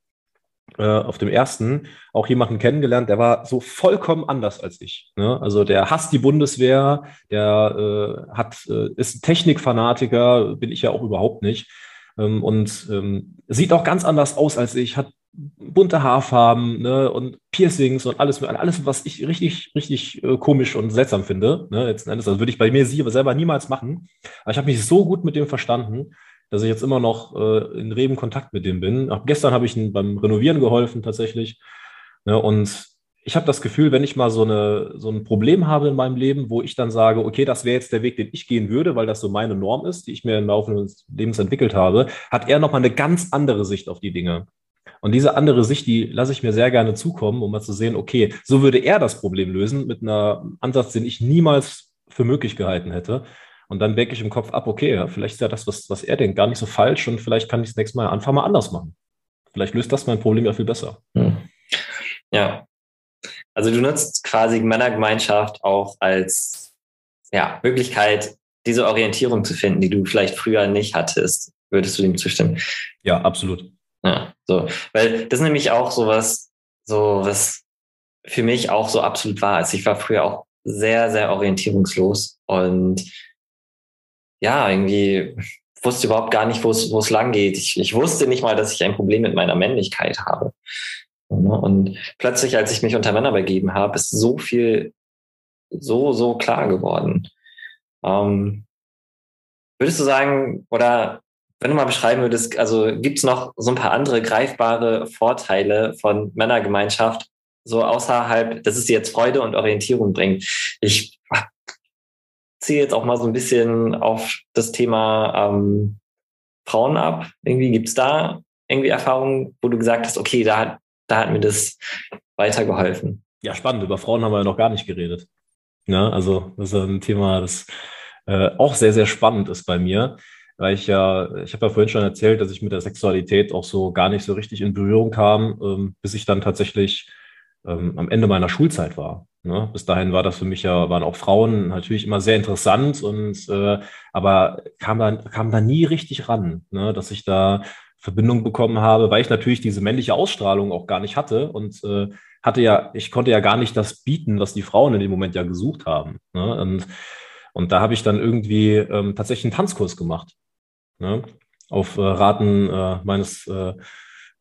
äh, auf dem ersten, auch jemanden kennengelernt, der war so vollkommen anders als ich. Ne? Also der hasst die Bundeswehr, der äh, hat, äh, ist Technikfanatiker, bin ich ja auch überhaupt nicht. Ähm, und ähm, sieht auch ganz anders aus als ich, hat bunte Haarfarben ne, und Piercings und alles, alles, was ich richtig, richtig äh, komisch und seltsam finde. Ne, letzten Endes, also würde ich bei mir selber niemals machen. Aber ich habe mich so gut mit dem verstanden, dass ich jetzt immer noch äh, in reben Kontakt mit dem bin. Auch gestern habe ich ihm beim Renovieren geholfen tatsächlich. Ne, und ich habe das Gefühl, wenn ich mal so, eine, so ein Problem habe in meinem Leben, wo ich dann sage, okay, das wäre jetzt der Weg, den ich gehen würde, weil das so meine Norm ist, die ich mir im Laufe des Lebens entwickelt habe, hat er nochmal eine ganz andere Sicht auf die Dinge. Und diese andere Sicht, die lasse ich mir sehr gerne zukommen, um mal zu sehen, okay, so würde er das Problem lösen mit einem Ansatz, den ich niemals für möglich gehalten hätte. Und dann wecke ich im Kopf ab, okay, ja, vielleicht ist ja das, was, was er denkt, gar nicht so falsch und vielleicht kann ich das nächste Mal einfach mal anders machen. Vielleicht löst das mein Problem ja viel besser. Hm. Ja, Also du nutzt quasi Männergemeinschaft auch als ja, Möglichkeit, diese Orientierung zu finden, die du vielleicht früher nicht hattest. Würdest du dem zustimmen? Ja, absolut. Ja, so. Weil das ist nämlich auch sowas, so was für mich auch so absolut war. Also ich war früher auch sehr, sehr orientierungslos und ja, irgendwie wusste überhaupt gar nicht, wo es, lang geht. Ich, ich wusste nicht mal, dass ich ein Problem mit meiner Männlichkeit habe. Und plötzlich, als ich mich unter Männer begeben habe, ist so viel so, so klar geworden. Ähm, würdest du sagen, oder wenn du mal beschreiben würdest, also gibt es noch so ein paar andere greifbare Vorteile von Männergemeinschaft, so außerhalb, dass es dir jetzt Freude und Orientierung bringt? Ich ziehe jetzt auch mal so ein bisschen auf das Thema ähm, Frauen ab. Irgendwie gibt es da irgendwie Erfahrungen, wo du gesagt hast, okay, da, da hat mir das weitergeholfen. Ja, spannend. Über Frauen haben wir ja noch gar nicht geredet. Ja, also das ist ein Thema, das äh, auch sehr, sehr spannend ist bei mir, weil ich ja, ich habe ja vorhin schon erzählt, dass ich mit der Sexualität auch so gar nicht so richtig in Berührung kam, ähm, bis ich dann tatsächlich ähm, am Ende meiner Schulzeit war. Ne? Bis dahin war das für mich ja, waren auch Frauen natürlich immer sehr interessant und äh, aber kam da, kam da nie richtig ran, ne? dass ich da Verbindung bekommen habe, weil ich natürlich diese männliche Ausstrahlung auch gar nicht hatte und äh, hatte ja, ich konnte ja gar nicht das bieten, was die Frauen in dem Moment ja gesucht haben. Ne? Und, und da habe ich dann irgendwie ähm, tatsächlich einen Tanzkurs gemacht. Ne? Auf äh, Raten äh, meines äh,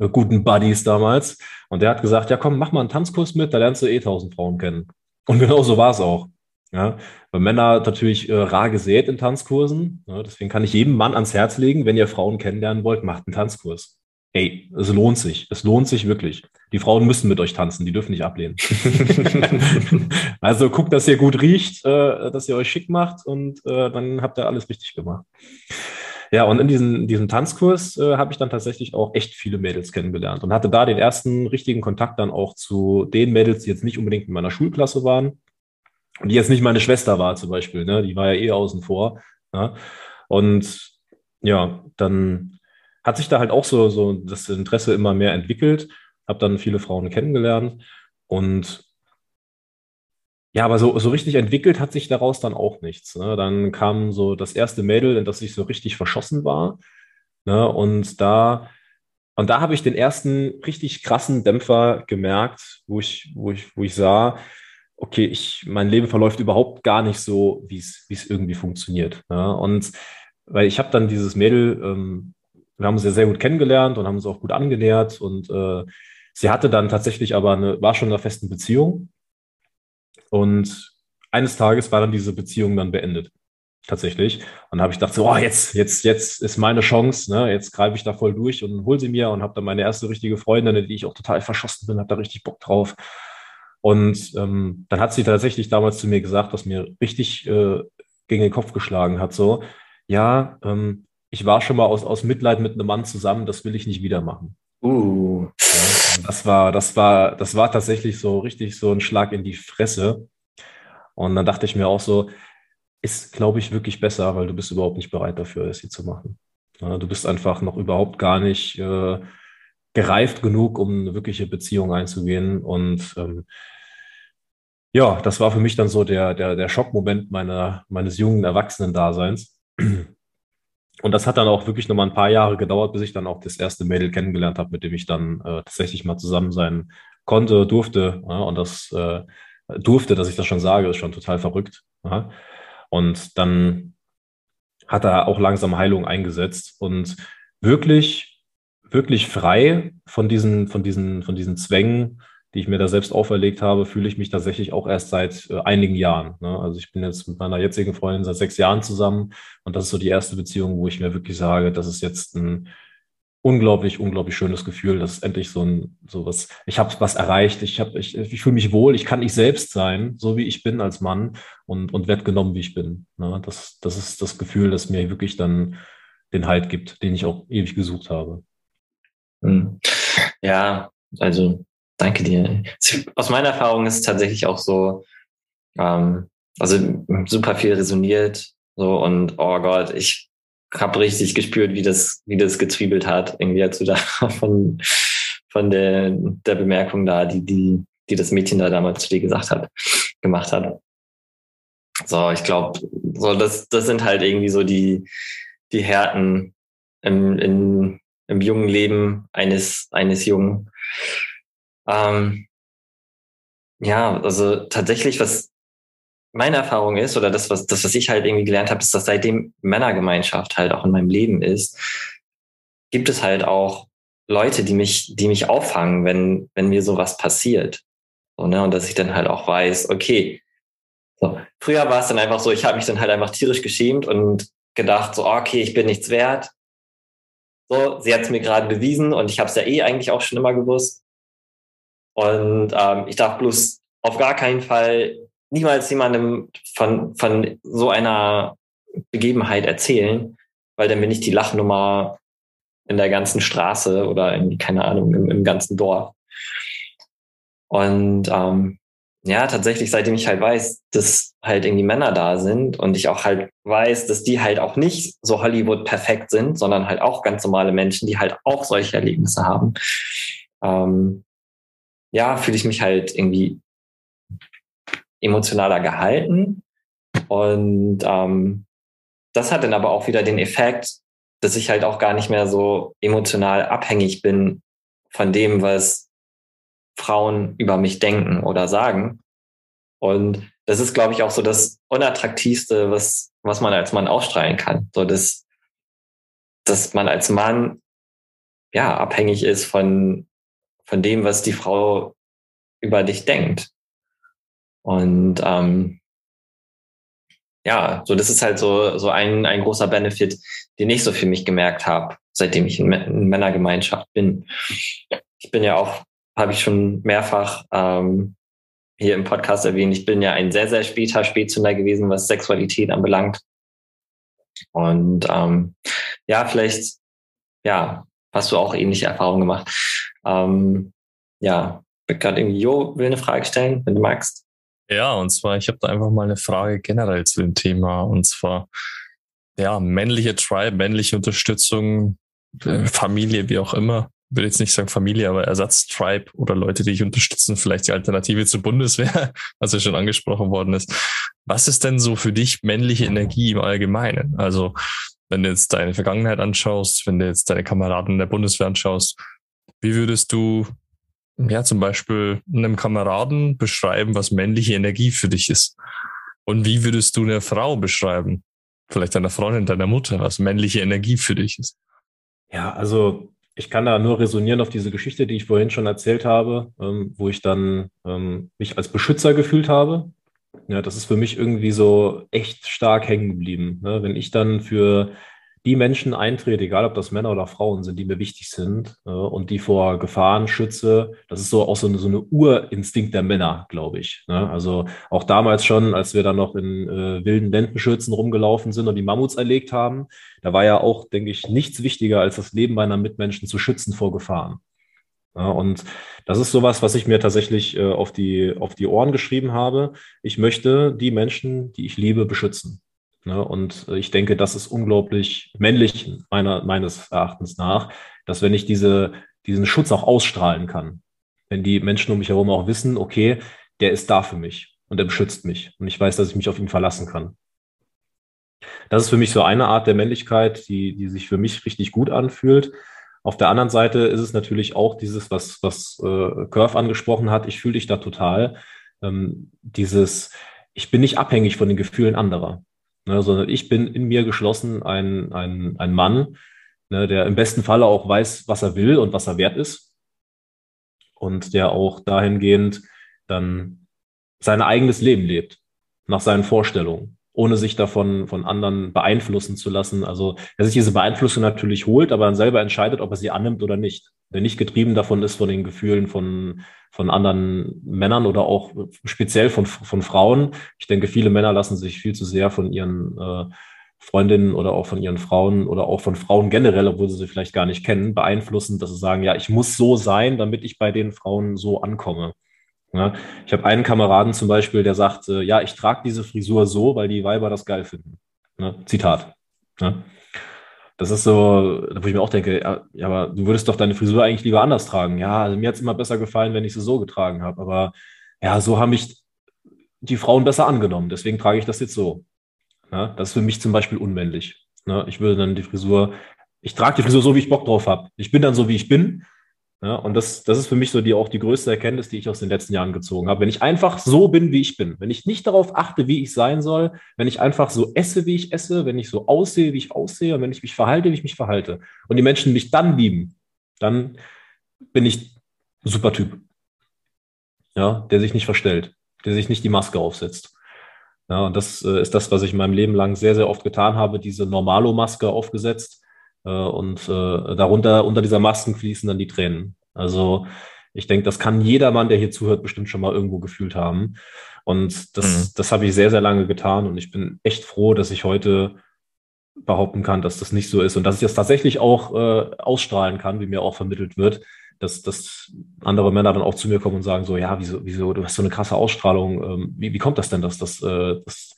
guten Buddies damals. Und der hat gesagt, ja komm, mach mal einen Tanzkurs mit, da lernst du eh tausend Frauen kennen. Und [LAUGHS] genau so war es auch. Ja, weil Männer natürlich äh, rar gesät in Tanzkursen. Ja, deswegen kann ich jedem Mann ans Herz legen, wenn ihr Frauen kennenlernen wollt, macht einen Tanzkurs. Ey, es lohnt sich. Es lohnt sich wirklich. Die Frauen müssen mit euch tanzen, die dürfen nicht ablehnen. [LAUGHS] also guckt, dass ihr gut riecht, äh, dass ihr euch schick macht und äh, dann habt ihr alles richtig gemacht. Ja, und in diesem, diesem Tanzkurs äh, habe ich dann tatsächlich auch echt viele Mädels kennengelernt und hatte da den ersten richtigen Kontakt dann auch zu den Mädels, die jetzt nicht unbedingt in meiner Schulklasse waren und die jetzt nicht meine Schwester war zum Beispiel, ne? die war ja eh außen vor. Ja? Und ja, dann hat sich da halt auch so, so das Interesse immer mehr entwickelt, habe dann viele Frauen kennengelernt und ja, aber so, so richtig entwickelt hat sich daraus dann auch nichts. Ne? Dann kam so das erste Mädel, in das ich so richtig verschossen war. Ne? Und da, und da habe ich den ersten richtig krassen Dämpfer gemerkt, wo ich, wo ich, wo ich sah, okay, ich, mein Leben verläuft überhaupt gar nicht so, wie es, wie es irgendwie funktioniert. Ne? Und weil ich habe dann dieses Mädel, ähm, wir haben ja sehr gut kennengelernt und haben uns auch gut angenähert und äh, sie hatte dann tatsächlich aber eine, war schon in einer festen Beziehung und eines Tages war dann diese Beziehung dann beendet. Tatsächlich. Und habe ich gedacht, so, oh, jetzt, jetzt, jetzt ist meine Chance, ne? Jetzt greife ich da voll durch und hol sie mir und habe dann meine erste richtige Freundin, in die ich auch total verschossen bin, habe da richtig Bock drauf. Und ähm, dann hat sie tatsächlich damals zu mir gesagt, was mir richtig äh, gegen den Kopf geschlagen hat, so, ja, ähm, ich war schon mal aus, aus Mitleid mit einem Mann zusammen, das will ich nicht wieder machen. Uh. Das war, das war, das war tatsächlich so richtig so ein Schlag in die Fresse. Und dann dachte ich mir auch so, ist, glaube ich, wirklich besser, weil du bist überhaupt nicht bereit dafür, es hier zu machen. Du bist einfach noch überhaupt gar nicht äh, gereift genug, um eine wirkliche Beziehung einzugehen. Und ähm, ja, das war für mich dann so der, der, der Schockmoment meiner, meines jungen Erwachsenen-Daseins. Und das hat dann auch wirklich nochmal ein paar Jahre gedauert, bis ich dann auch das erste Mädel kennengelernt habe, mit dem ich dann äh, tatsächlich mal zusammen sein konnte, durfte. Ja, und das äh, durfte, dass ich das schon sage, ist schon total verrückt. Ja. Und dann hat er auch langsam Heilung eingesetzt und wirklich, wirklich frei von diesen, von diesen, von diesen Zwängen, die ich mir da selbst auferlegt habe, fühle ich mich tatsächlich auch erst seit äh, einigen Jahren. Ne? Also ich bin jetzt mit meiner jetzigen Freundin seit sechs Jahren zusammen und das ist so die erste Beziehung, wo ich mir wirklich sage, das ist jetzt ein unglaublich, unglaublich schönes Gefühl. Das ist endlich so ein, so was, ich habe was erreicht, ich habe, ich, ich fühle mich wohl, ich kann ich selbst sein, so wie ich bin als Mann und, und werde genommen, wie ich bin. Ne? Das, das ist das Gefühl, das mir wirklich dann den Halt gibt, den ich auch ewig gesucht habe. Hm. Ja, also Danke dir. Aus meiner Erfahrung ist es tatsächlich auch so, ähm, also super viel resoniert, so und oh Gott, ich habe richtig gespürt, wie das, wie das gezwiebelt hat, irgendwie als du da [LAUGHS] von, von der, der Bemerkung da, die, die die das Mädchen da damals zu dir gesagt hat, gemacht hat. So, ich glaube, so das, das sind halt irgendwie so die, die Härten im, in, im jungen Leben eines, eines Jungen. Ähm, ja, also tatsächlich, was meine Erfahrung ist, oder das, was, das, was ich halt irgendwie gelernt habe, ist, dass seitdem Männergemeinschaft halt auch in meinem Leben ist, gibt es halt auch Leute, die mich, die mich auffangen, wenn, wenn mir sowas passiert. So, ne? Und dass ich dann halt auch weiß, okay, so. früher war es dann einfach so, ich habe mich dann halt einfach tierisch geschämt und gedacht, so, okay, ich bin nichts wert. So, sie hat es mir gerade bewiesen und ich habe es ja eh eigentlich auch schon immer gewusst. Und ähm, ich darf bloß auf gar keinen Fall niemals jemandem von, von so einer Begebenheit erzählen, weil dann bin ich die Lachnummer in der ganzen Straße oder in, keine Ahnung, im, im ganzen Dorf. Und ähm, ja, tatsächlich, seitdem ich halt weiß, dass halt irgendwie Männer da sind und ich auch halt weiß, dass die halt auch nicht so Hollywood perfekt sind, sondern halt auch ganz normale Menschen, die halt auch solche Erlebnisse haben. Ähm, ja, fühle ich mich halt irgendwie emotionaler gehalten. Und ähm, das hat dann aber auch wieder den Effekt, dass ich halt auch gar nicht mehr so emotional abhängig bin von dem, was Frauen über mich denken oder sagen. Und das ist, glaube ich, auch so das Unattraktivste, was, was man als Mann ausstrahlen kann. So, dass, dass man als Mann ja abhängig ist von, von dem, was die Frau über dich denkt. Und ähm, ja, so das ist halt so, so ein, ein großer Benefit, den ich so für mich gemerkt habe, seitdem ich in, in Männergemeinschaft bin. Ich bin ja auch, habe ich schon mehrfach ähm, hier im Podcast erwähnt, ich bin ja ein sehr, sehr später Spätzünder gewesen, was Sexualität anbelangt. Und ähm, ja, vielleicht, ja, hast du auch ähnliche Erfahrungen gemacht. Ähm, ja, gerade irgendwie, Jo will eine Frage stellen, wenn du magst. Ja, und zwar, ich habe da einfach mal eine Frage generell zu dem Thema. Und zwar, ja, männliche Tribe, männliche Unterstützung, äh, Familie, wie auch immer. Ich will jetzt nicht sagen Familie, aber Ersatztribe oder Leute, die dich unterstützen, vielleicht die Alternative zur Bundeswehr, [LAUGHS] was ja schon angesprochen worden ist. Was ist denn so für dich männliche Energie im Allgemeinen? Also, wenn du jetzt deine Vergangenheit anschaust, wenn du jetzt deine Kameraden der Bundeswehr anschaust, wie würdest du ja, zum Beispiel einem Kameraden beschreiben, was männliche Energie für dich ist? Und wie würdest du eine Frau beschreiben? Vielleicht deiner Freundin, deiner Mutter, was männliche Energie für dich ist? Ja, also ich kann da nur resonieren auf diese Geschichte, die ich vorhin schon erzählt habe, ähm, wo ich dann ähm, mich als Beschützer gefühlt habe. Ja, das ist für mich irgendwie so echt stark hängen geblieben. Ne? Wenn ich dann für die Menschen eintrete, egal ob das Männer oder Frauen sind, die mir wichtig sind äh, und die vor Gefahren schütze. Das ist so auch so eine, so eine Urinstinkt der Männer, glaube ich. Ne? Also auch damals schon, als wir dann noch in äh, wilden Lendenschürzen rumgelaufen sind und die Mammuts erlegt haben, da war ja auch, denke ich, nichts wichtiger, als das Leben meiner Mitmenschen zu schützen vor Gefahren. Ja, und das ist sowas, was ich mir tatsächlich äh, auf, die, auf die Ohren geschrieben habe. Ich möchte die Menschen, die ich liebe, beschützen. Ne? Und ich denke, das ist unglaublich männlich meiner, meines Erachtens nach, dass wenn ich diese, diesen Schutz auch ausstrahlen kann, wenn die Menschen um mich herum auch wissen, okay, der ist da für mich und er beschützt mich und ich weiß, dass ich mich auf ihn verlassen kann. Das ist für mich so eine Art der Männlichkeit, die, die sich für mich richtig gut anfühlt. Auf der anderen Seite ist es natürlich auch dieses, was, was äh, Curve angesprochen hat, ich fühle dich da total. Ähm, dieses, ich bin nicht abhängig von den Gefühlen anderer ne, sondern ich bin in mir geschlossen ein, ein, ein Mann, ne, der im besten Falle auch weiß, was er will und was er wert ist und der auch dahingehend dann sein eigenes Leben lebt, nach seinen Vorstellungen, ohne sich davon von anderen beeinflussen zu lassen. Also, er sich diese Beeinflussung natürlich holt, aber dann selber entscheidet, ob er sie annimmt oder nicht. Nicht getrieben davon ist von den Gefühlen von, von anderen Männern oder auch speziell von, von Frauen. Ich denke, viele Männer lassen sich viel zu sehr von ihren äh, Freundinnen oder auch von ihren Frauen oder auch von Frauen generell, obwohl sie sie vielleicht gar nicht kennen, beeinflussen, dass sie sagen, ja, ich muss so sein, damit ich bei den Frauen so ankomme. Ja, ich habe einen Kameraden zum Beispiel, der sagt, äh, ja, ich trage diese Frisur so, weil die Weiber das geil finden. Ne? Zitat. Ne? Das ist so, wo ich mir auch denke, ja, aber du würdest doch deine Frisur eigentlich lieber anders tragen. Ja, also mir hat es immer besser gefallen, wenn ich sie so getragen habe. Aber ja, so haben mich die Frauen besser angenommen. Deswegen trage ich das jetzt so. Ja, das ist für mich zum Beispiel unmännlich. Ja, ich würde dann die Frisur, ich trage die Frisur so, wie ich Bock drauf habe. Ich bin dann so, wie ich bin. Ja, und das, das ist für mich so die, auch die größte Erkenntnis, die ich aus den letzten Jahren gezogen habe. Wenn ich einfach so bin, wie ich bin, wenn ich nicht darauf achte, wie ich sein soll, wenn ich einfach so esse, wie ich esse, wenn ich so aussehe, wie ich aussehe und wenn ich mich verhalte, wie ich mich verhalte und die Menschen mich dann lieben, dann bin ich super Typ. Ja, der sich nicht verstellt, der sich nicht die Maske aufsetzt. Ja, und das äh, ist das, was ich in meinem Leben lang sehr, sehr oft getan habe, diese Normalo-Maske aufgesetzt und äh, darunter, unter dieser Masken fließen dann die Tränen. Also ich denke, das kann jeder Mann, der hier zuhört, bestimmt schon mal irgendwo gefühlt haben. Und das, mhm. das habe ich sehr, sehr lange getan. Und ich bin echt froh, dass ich heute behaupten kann, dass das nicht so ist und dass ich das tatsächlich auch äh, ausstrahlen kann, wie mir auch vermittelt wird, dass, dass andere Männer dann auch zu mir kommen und sagen so, ja, wieso, wieso, du hast so eine krasse Ausstrahlung, ähm, wie, wie kommt das denn, dass das, äh, das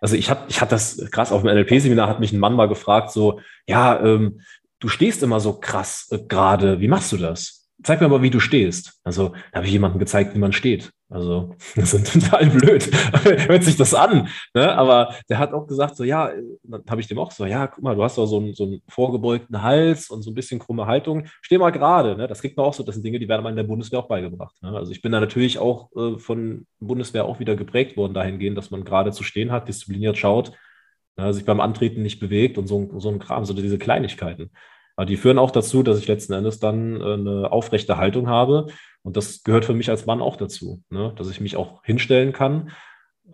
also ich hatte ich hatte das krass auf dem NLP-Seminar, hat mich ein Mann mal gefragt, so, ja, ähm, du stehst immer so krass äh, gerade, wie machst du das? Zeig mir mal, wie du stehst. Also da habe ich jemandem gezeigt, wie man steht. Also [LAUGHS] das ist total blöd. [LAUGHS] Hört sich das an. Ne? Aber der hat auch gesagt, so ja, dann habe ich dem auch so, ja, guck mal, du hast doch so einen, so einen vorgebeugten Hals und so ein bisschen krumme Haltung. Steh mal gerade. Ne? Das kriegt man auch so. Das sind Dinge, die werden man in der Bundeswehr auch beigebracht. Ne? Also ich bin da natürlich auch äh, von Bundeswehr auch wieder geprägt worden dahingehend, dass man gerade zu stehen hat, diszipliniert schaut, ne? sich beim Antreten nicht bewegt und so, so ein Kram, so diese Kleinigkeiten. Aber die führen auch dazu, dass ich letzten Endes dann äh, eine aufrechte Haltung habe und das gehört für mich als Mann auch dazu, ne? dass ich mich auch hinstellen kann,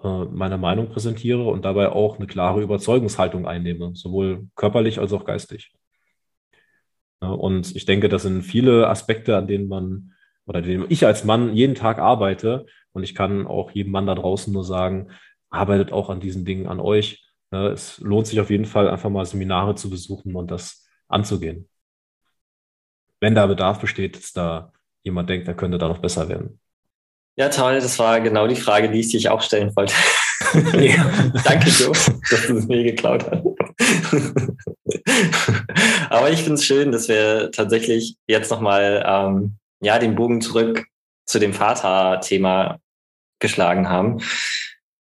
äh, meine Meinung präsentiere und dabei auch eine klare Überzeugungshaltung einnehme, sowohl körperlich als auch geistig. Und ich denke, das sind viele Aspekte, an denen man oder denen ich als Mann jeden Tag arbeite. Und ich kann auch jedem Mann da draußen nur sagen, arbeitet auch an diesen Dingen an euch. Es lohnt sich auf jeden Fall, einfach mal Seminare zu besuchen und das anzugehen. Wenn da Bedarf besteht, dass da jemand denkt, er könnte da noch besser werden. Ja, toll. Das war genau die Frage, die ich dich auch stellen wollte. [LAUGHS] Danke, Joe, dass du es mir geklaut hast. Aber ich finde es schön, dass wir tatsächlich jetzt nochmal ähm, ja, den Bogen zurück zu dem Vater-Thema geschlagen haben.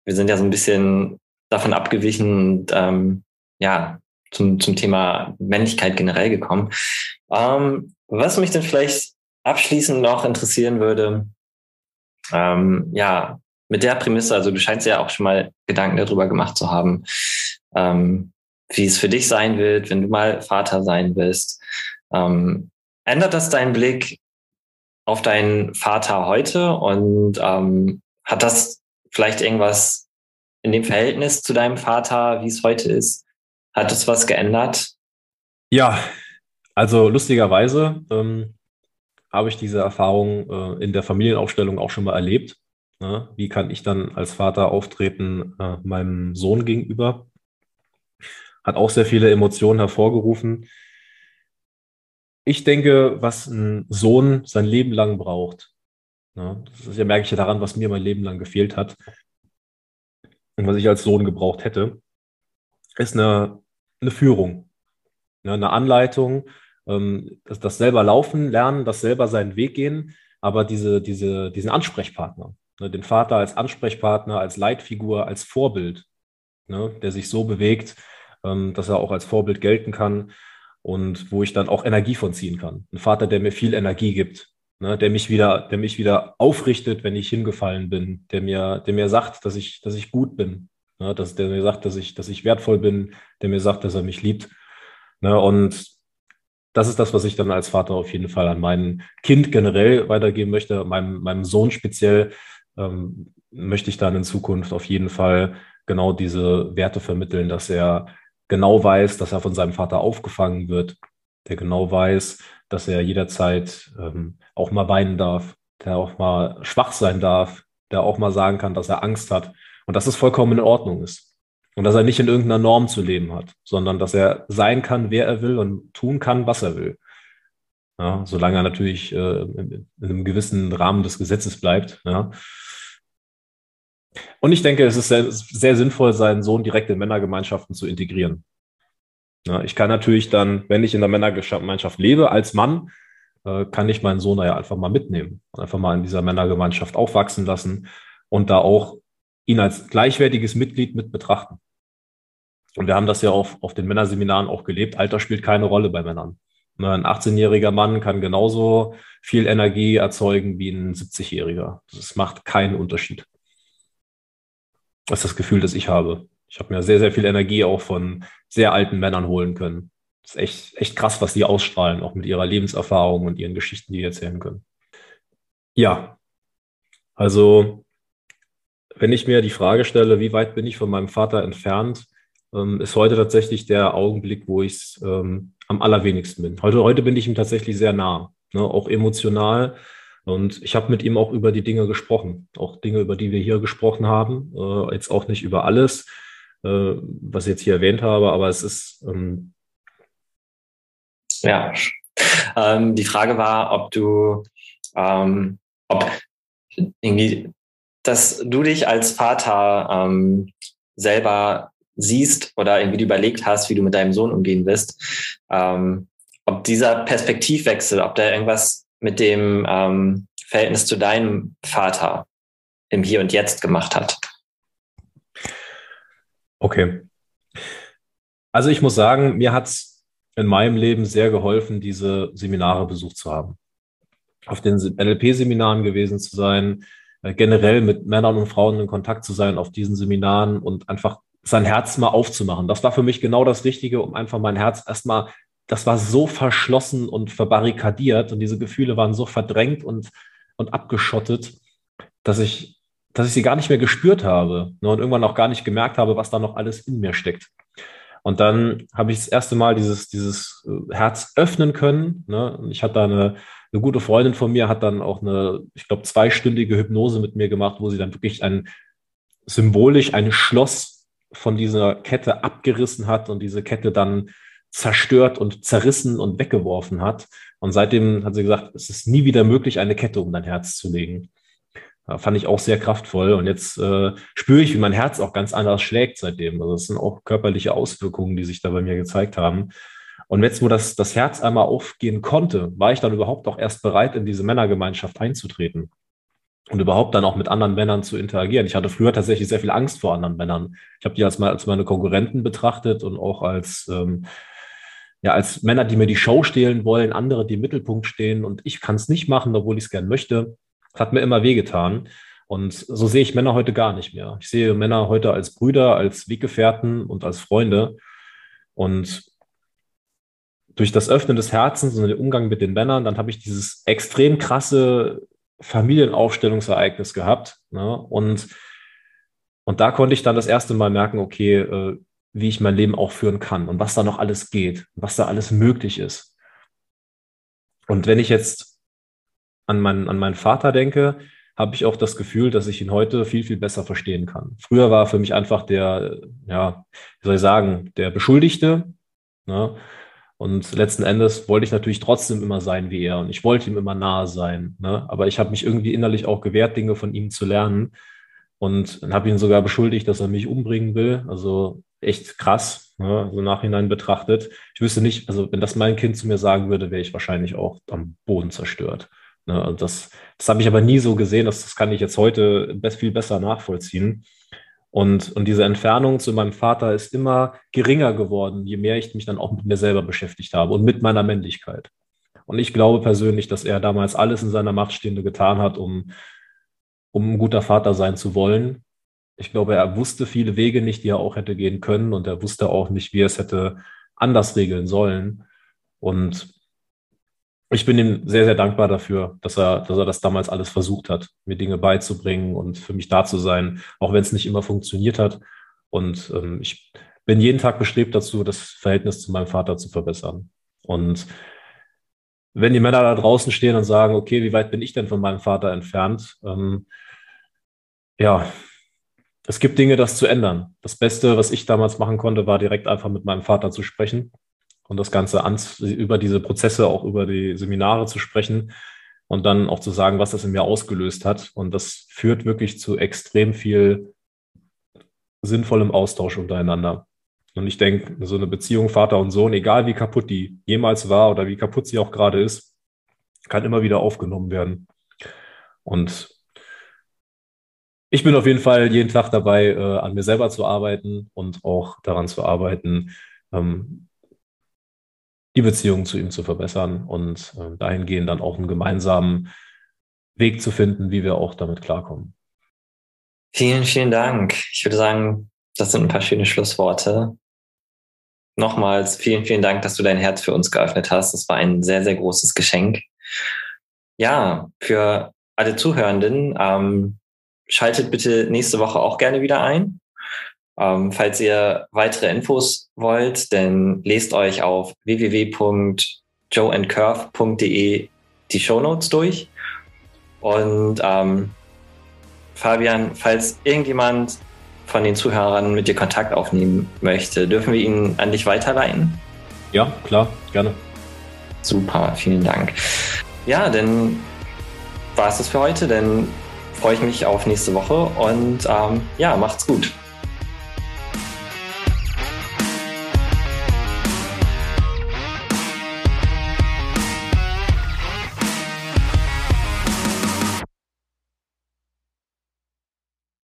Wir sind ja so ein bisschen davon abgewichen und ähm, ja, zum, zum Thema Männlichkeit generell gekommen. Ähm, was mich denn vielleicht abschließend noch interessieren würde, ähm, ja, mit der Prämisse, also du scheinst ja auch schon mal Gedanken darüber gemacht zu haben, ähm, wie es für dich sein wird, wenn du mal Vater sein wirst. Ähm, ändert das deinen Blick auf deinen Vater heute und ähm, hat das vielleicht irgendwas in dem Verhältnis zu deinem Vater, wie es heute ist? Hat es was geändert? Ja, also lustigerweise ähm, habe ich diese Erfahrung äh, in der Familienaufstellung auch schon mal erlebt. Ne? Wie kann ich dann als Vater auftreten äh, meinem Sohn gegenüber? Hat auch sehr viele Emotionen hervorgerufen. Ich denke, was ein Sohn sein Leben lang braucht, ne? das ist, ja, merke ich ja daran, was mir mein Leben lang gefehlt hat und was ich als Sohn gebraucht hätte, ist eine, eine Führung, ne? eine Anleitung, ähm, das, das selber laufen lernen, das selber seinen Weg gehen, aber diese, diese, diesen Ansprechpartner, ne, den Vater als Ansprechpartner, als Leitfigur, als Vorbild, ne, der sich so bewegt, ähm, dass er auch als Vorbild gelten kann und wo ich dann auch Energie von ziehen kann. Ein Vater, der mir viel Energie gibt, ne, der mich wieder, der mich wieder aufrichtet, wenn ich hingefallen bin, der mir, der mir sagt, dass ich, dass ich gut bin, ne, dass der mir sagt, dass ich, dass ich wertvoll bin, der mir sagt, dass er mich liebt. Ne, und das ist das, was ich dann als Vater auf jeden Fall an mein Kind generell weitergeben möchte. Meinem, meinem Sohn speziell ähm, möchte ich dann in Zukunft auf jeden Fall genau diese Werte vermitteln, dass er genau weiß, dass er von seinem Vater aufgefangen wird, der genau weiß, dass er jederzeit ähm, auch mal weinen darf, der auch mal schwach sein darf, der auch mal sagen kann, dass er Angst hat und dass es vollkommen in Ordnung ist. Und dass er nicht in irgendeiner Norm zu leben hat, sondern dass er sein kann, wer er will und tun kann, was er will. Ja, solange er natürlich äh, in, einem gewissen Rahmen des Gesetzes bleibt. Ja. Und ich denke, es ist sehr, sehr sinnvoll, seinen Sohn direkt in Männergemeinschaften zu integrieren. Ja, ich kann natürlich dann, wenn ich in der Männergemeinschaft lebe, als Mann, äh, kann ich meinen Sohn da ja einfach mal mitnehmen einfach mal in dieser Männergemeinschaft aufwachsen lassen und da auch ihn als gleichwertiges Mitglied mit betrachten. Und wir haben das ja auf, auf den Männerseminaren auch gelebt. Alter spielt keine Rolle bei Männern. Ne, ein 18-jähriger Mann kann genauso viel Energie erzeugen wie ein 70-jähriger. Das macht keinen Unterschied. Das ist das Gefühl, das ich habe. Ich habe mir sehr, sehr viel Energie auch von sehr alten Männern holen können. Das ist echt, echt krass, was die ausstrahlen, auch mit ihrer Lebenserfahrung und ihren Geschichten, die die erzählen können. Ja, also wenn ich mir die Frage stelle, wie weit bin ich von meinem Vater entfernt, ähm, ist heute tatsächlich der Augenblick, wo ich es ähm, am allerwenigsten bin. Heute, heute bin ich ihm tatsächlich sehr nah, ne, auch emotional. Und ich habe mit ihm auch über die Dinge gesprochen, auch Dinge, über die wir hier gesprochen haben. Äh, jetzt auch nicht über alles, äh, was ich jetzt hier erwähnt habe, aber es ist. Ähm ja, ähm, die Frage war, ob du, ähm, ob irgendwie, dass du dich als Vater ähm, selber siehst oder irgendwie überlegt hast, wie du mit deinem Sohn umgehen wirst, ähm, ob dieser Perspektivwechsel, ob da irgendwas mit dem ähm, Verhältnis zu deinem Vater im Hier und Jetzt gemacht hat. Okay. Also ich muss sagen, mir hat es in meinem Leben sehr geholfen, diese Seminare besucht zu haben. Auf den NLP-Seminaren gewesen zu sein, generell mit Männern und Frauen in Kontakt zu sein auf diesen Seminaren und einfach sein Herz mal aufzumachen. Das war für mich genau das Richtige, um einfach mein Herz erstmal, das war so verschlossen und verbarrikadiert und diese Gefühle waren so verdrängt und, und abgeschottet, dass ich, dass ich sie gar nicht mehr gespürt habe ne, und irgendwann auch gar nicht gemerkt habe, was da noch alles in mir steckt. Und dann habe ich das erste Mal dieses, dieses äh, Herz öffnen können. Ne? Ich hatte eine, eine gute Freundin von mir, hat dann auch eine, ich glaube, zweistündige Hypnose mit mir gemacht, wo sie dann wirklich ein symbolisch ein Schloss von dieser Kette abgerissen hat und diese Kette dann zerstört und zerrissen und weggeworfen hat. Und seitdem hat sie gesagt, es ist nie wieder möglich, eine Kette um dein Herz zu legen. Fand ich auch sehr kraftvoll. Und jetzt äh, spüre ich, wie mein Herz auch ganz anders schlägt seitdem. Also es sind auch körperliche Auswirkungen, die sich da bei mir gezeigt haben. Und jetzt, wo das, das Herz einmal aufgehen konnte, war ich dann überhaupt auch erst bereit, in diese Männergemeinschaft einzutreten und überhaupt dann auch mit anderen Männern zu interagieren. Ich hatte früher tatsächlich sehr viel Angst vor anderen Männern. Ich habe die als, als meine Konkurrenten betrachtet und auch als, ähm, ja, als Männer, die mir die Show stehlen wollen, andere, die im Mittelpunkt stehen und ich kann es nicht machen, obwohl ich es gern möchte. Das hat mir immer wehgetan. Und so sehe ich Männer heute gar nicht mehr. Ich sehe Männer heute als Brüder, als Weggefährten und als Freunde. Und durch das Öffnen des Herzens und den Umgang mit den Männern, dann habe ich dieses extrem krasse Familienaufstellungsereignis gehabt. Ne? Und, und da konnte ich dann das erste Mal merken, okay, äh, wie ich mein Leben auch führen kann und was da noch alles geht, was da alles möglich ist. Und wenn ich jetzt an meinen, an meinen Vater denke, habe ich auch das Gefühl, dass ich ihn heute viel, viel besser verstehen kann. Früher war für mich einfach der, ja, wie soll ich sagen, der Beschuldigte. Ne? Und letzten Endes wollte ich natürlich trotzdem immer sein wie er und ich wollte ihm immer nahe sein. Ne? Aber ich habe mich irgendwie innerlich auch gewehrt, Dinge von ihm zu lernen und habe ihn sogar beschuldigt, dass er mich umbringen will. Also echt krass, ne? so nachhinein betrachtet. Ich wüsste nicht, also wenn das mein Kind zu mir sagen würde, wäre ich wahrscheinlich auch am Boden zerstört. Ne? Und das, das habe ich aber nie so gesehen, das, das kann ich jetzt heute viel besser nachvollziehen. Und, und diese Entfernung zu meinem Vater ist immer geringer geworden, je mehr ich mich dann auch mit mir selber beschäftigt habe und mit meiner Männlichkeit. Und ich glaube persönlich, dass er damals alles in seiner Macht Stehende getan hat, um, um ein guter Vater sein zu wollen. Ich glaube, er wusste viele Wege nicht, die er auch hätte gehen können. Und er wusste auch nicht, wie er es hätte anders regeln sollen. Und ich bin ihm sehr, sehr dankbar dafür, dass er, dass er das damals alles versucht hat, mir Dinge beizubringen und für mich da zu sein, auch wenn es nicht immer funktioniert hat. Und ähm, ich bin jeden Tag bestrebt dazu, das Verhältnis zu meinem Vater zu verbessern. Und wenn die Männer da draußen stehen und sagen, okay, wie weit bin ich denn von meinem Vater entfernt? Ähm, ja, es gibt Dinge, das zu ändern. Das Beste, was ich damals machen konnte, war direkt einfach mit meinem Vater zu sprechen und das Ganze an, über diese Prozesse, auch über die Seminare zu sprechen und dann auch zu sagen, was das in mir ausgelöst hat. Und das führt wirklich zu extrem viel sinnvollem Austausch untereinander. Und ich denke, so eine Beziehung Vater und Sohn, egal wie kaputt die jemals war oder wie kaputt sie auch gerade ist, kann immer wieder aufgenommen werden. Und ich bin auf jeden Fall jeden Tag dabei, äh, an mir selber zu arbeiten und auch daran zu arbeiten, ähm, die Beziehung zu ihm zu verbessern und äh, dahingehend dann auch einen gemeinsamen Weg zu finden, wie wir auch damit klarkommen. Vielen, vielen Dank. Ich würde sagen, das sind ein paar schöne Schlussworte. Nochmals vielen, vielen Dank, dass du dein Herz für uns geöffnet hast. Das war ein sehr, sehr großes Geschenk. Ja, für alle Zuhörenden, ähm, schaltet bitte nächste Woche auch gerne wieder ein. Ähm, falls ihr weitere Infos wollt, dann lest euch auf www.joeandcurve.de die Shownotes durch. Und ähm, Fabian, falls irgendjemand von den Zuhörern mit dir Kontakt aufnehmen möchte, dürfen wir ihn an dich weiterleiten? Ja, klar, gerne. Super, vielen Dank. Ja, dann war es das für heute. Dann freue ich mich auf nächste Woche und ähm, ja, macht's gut.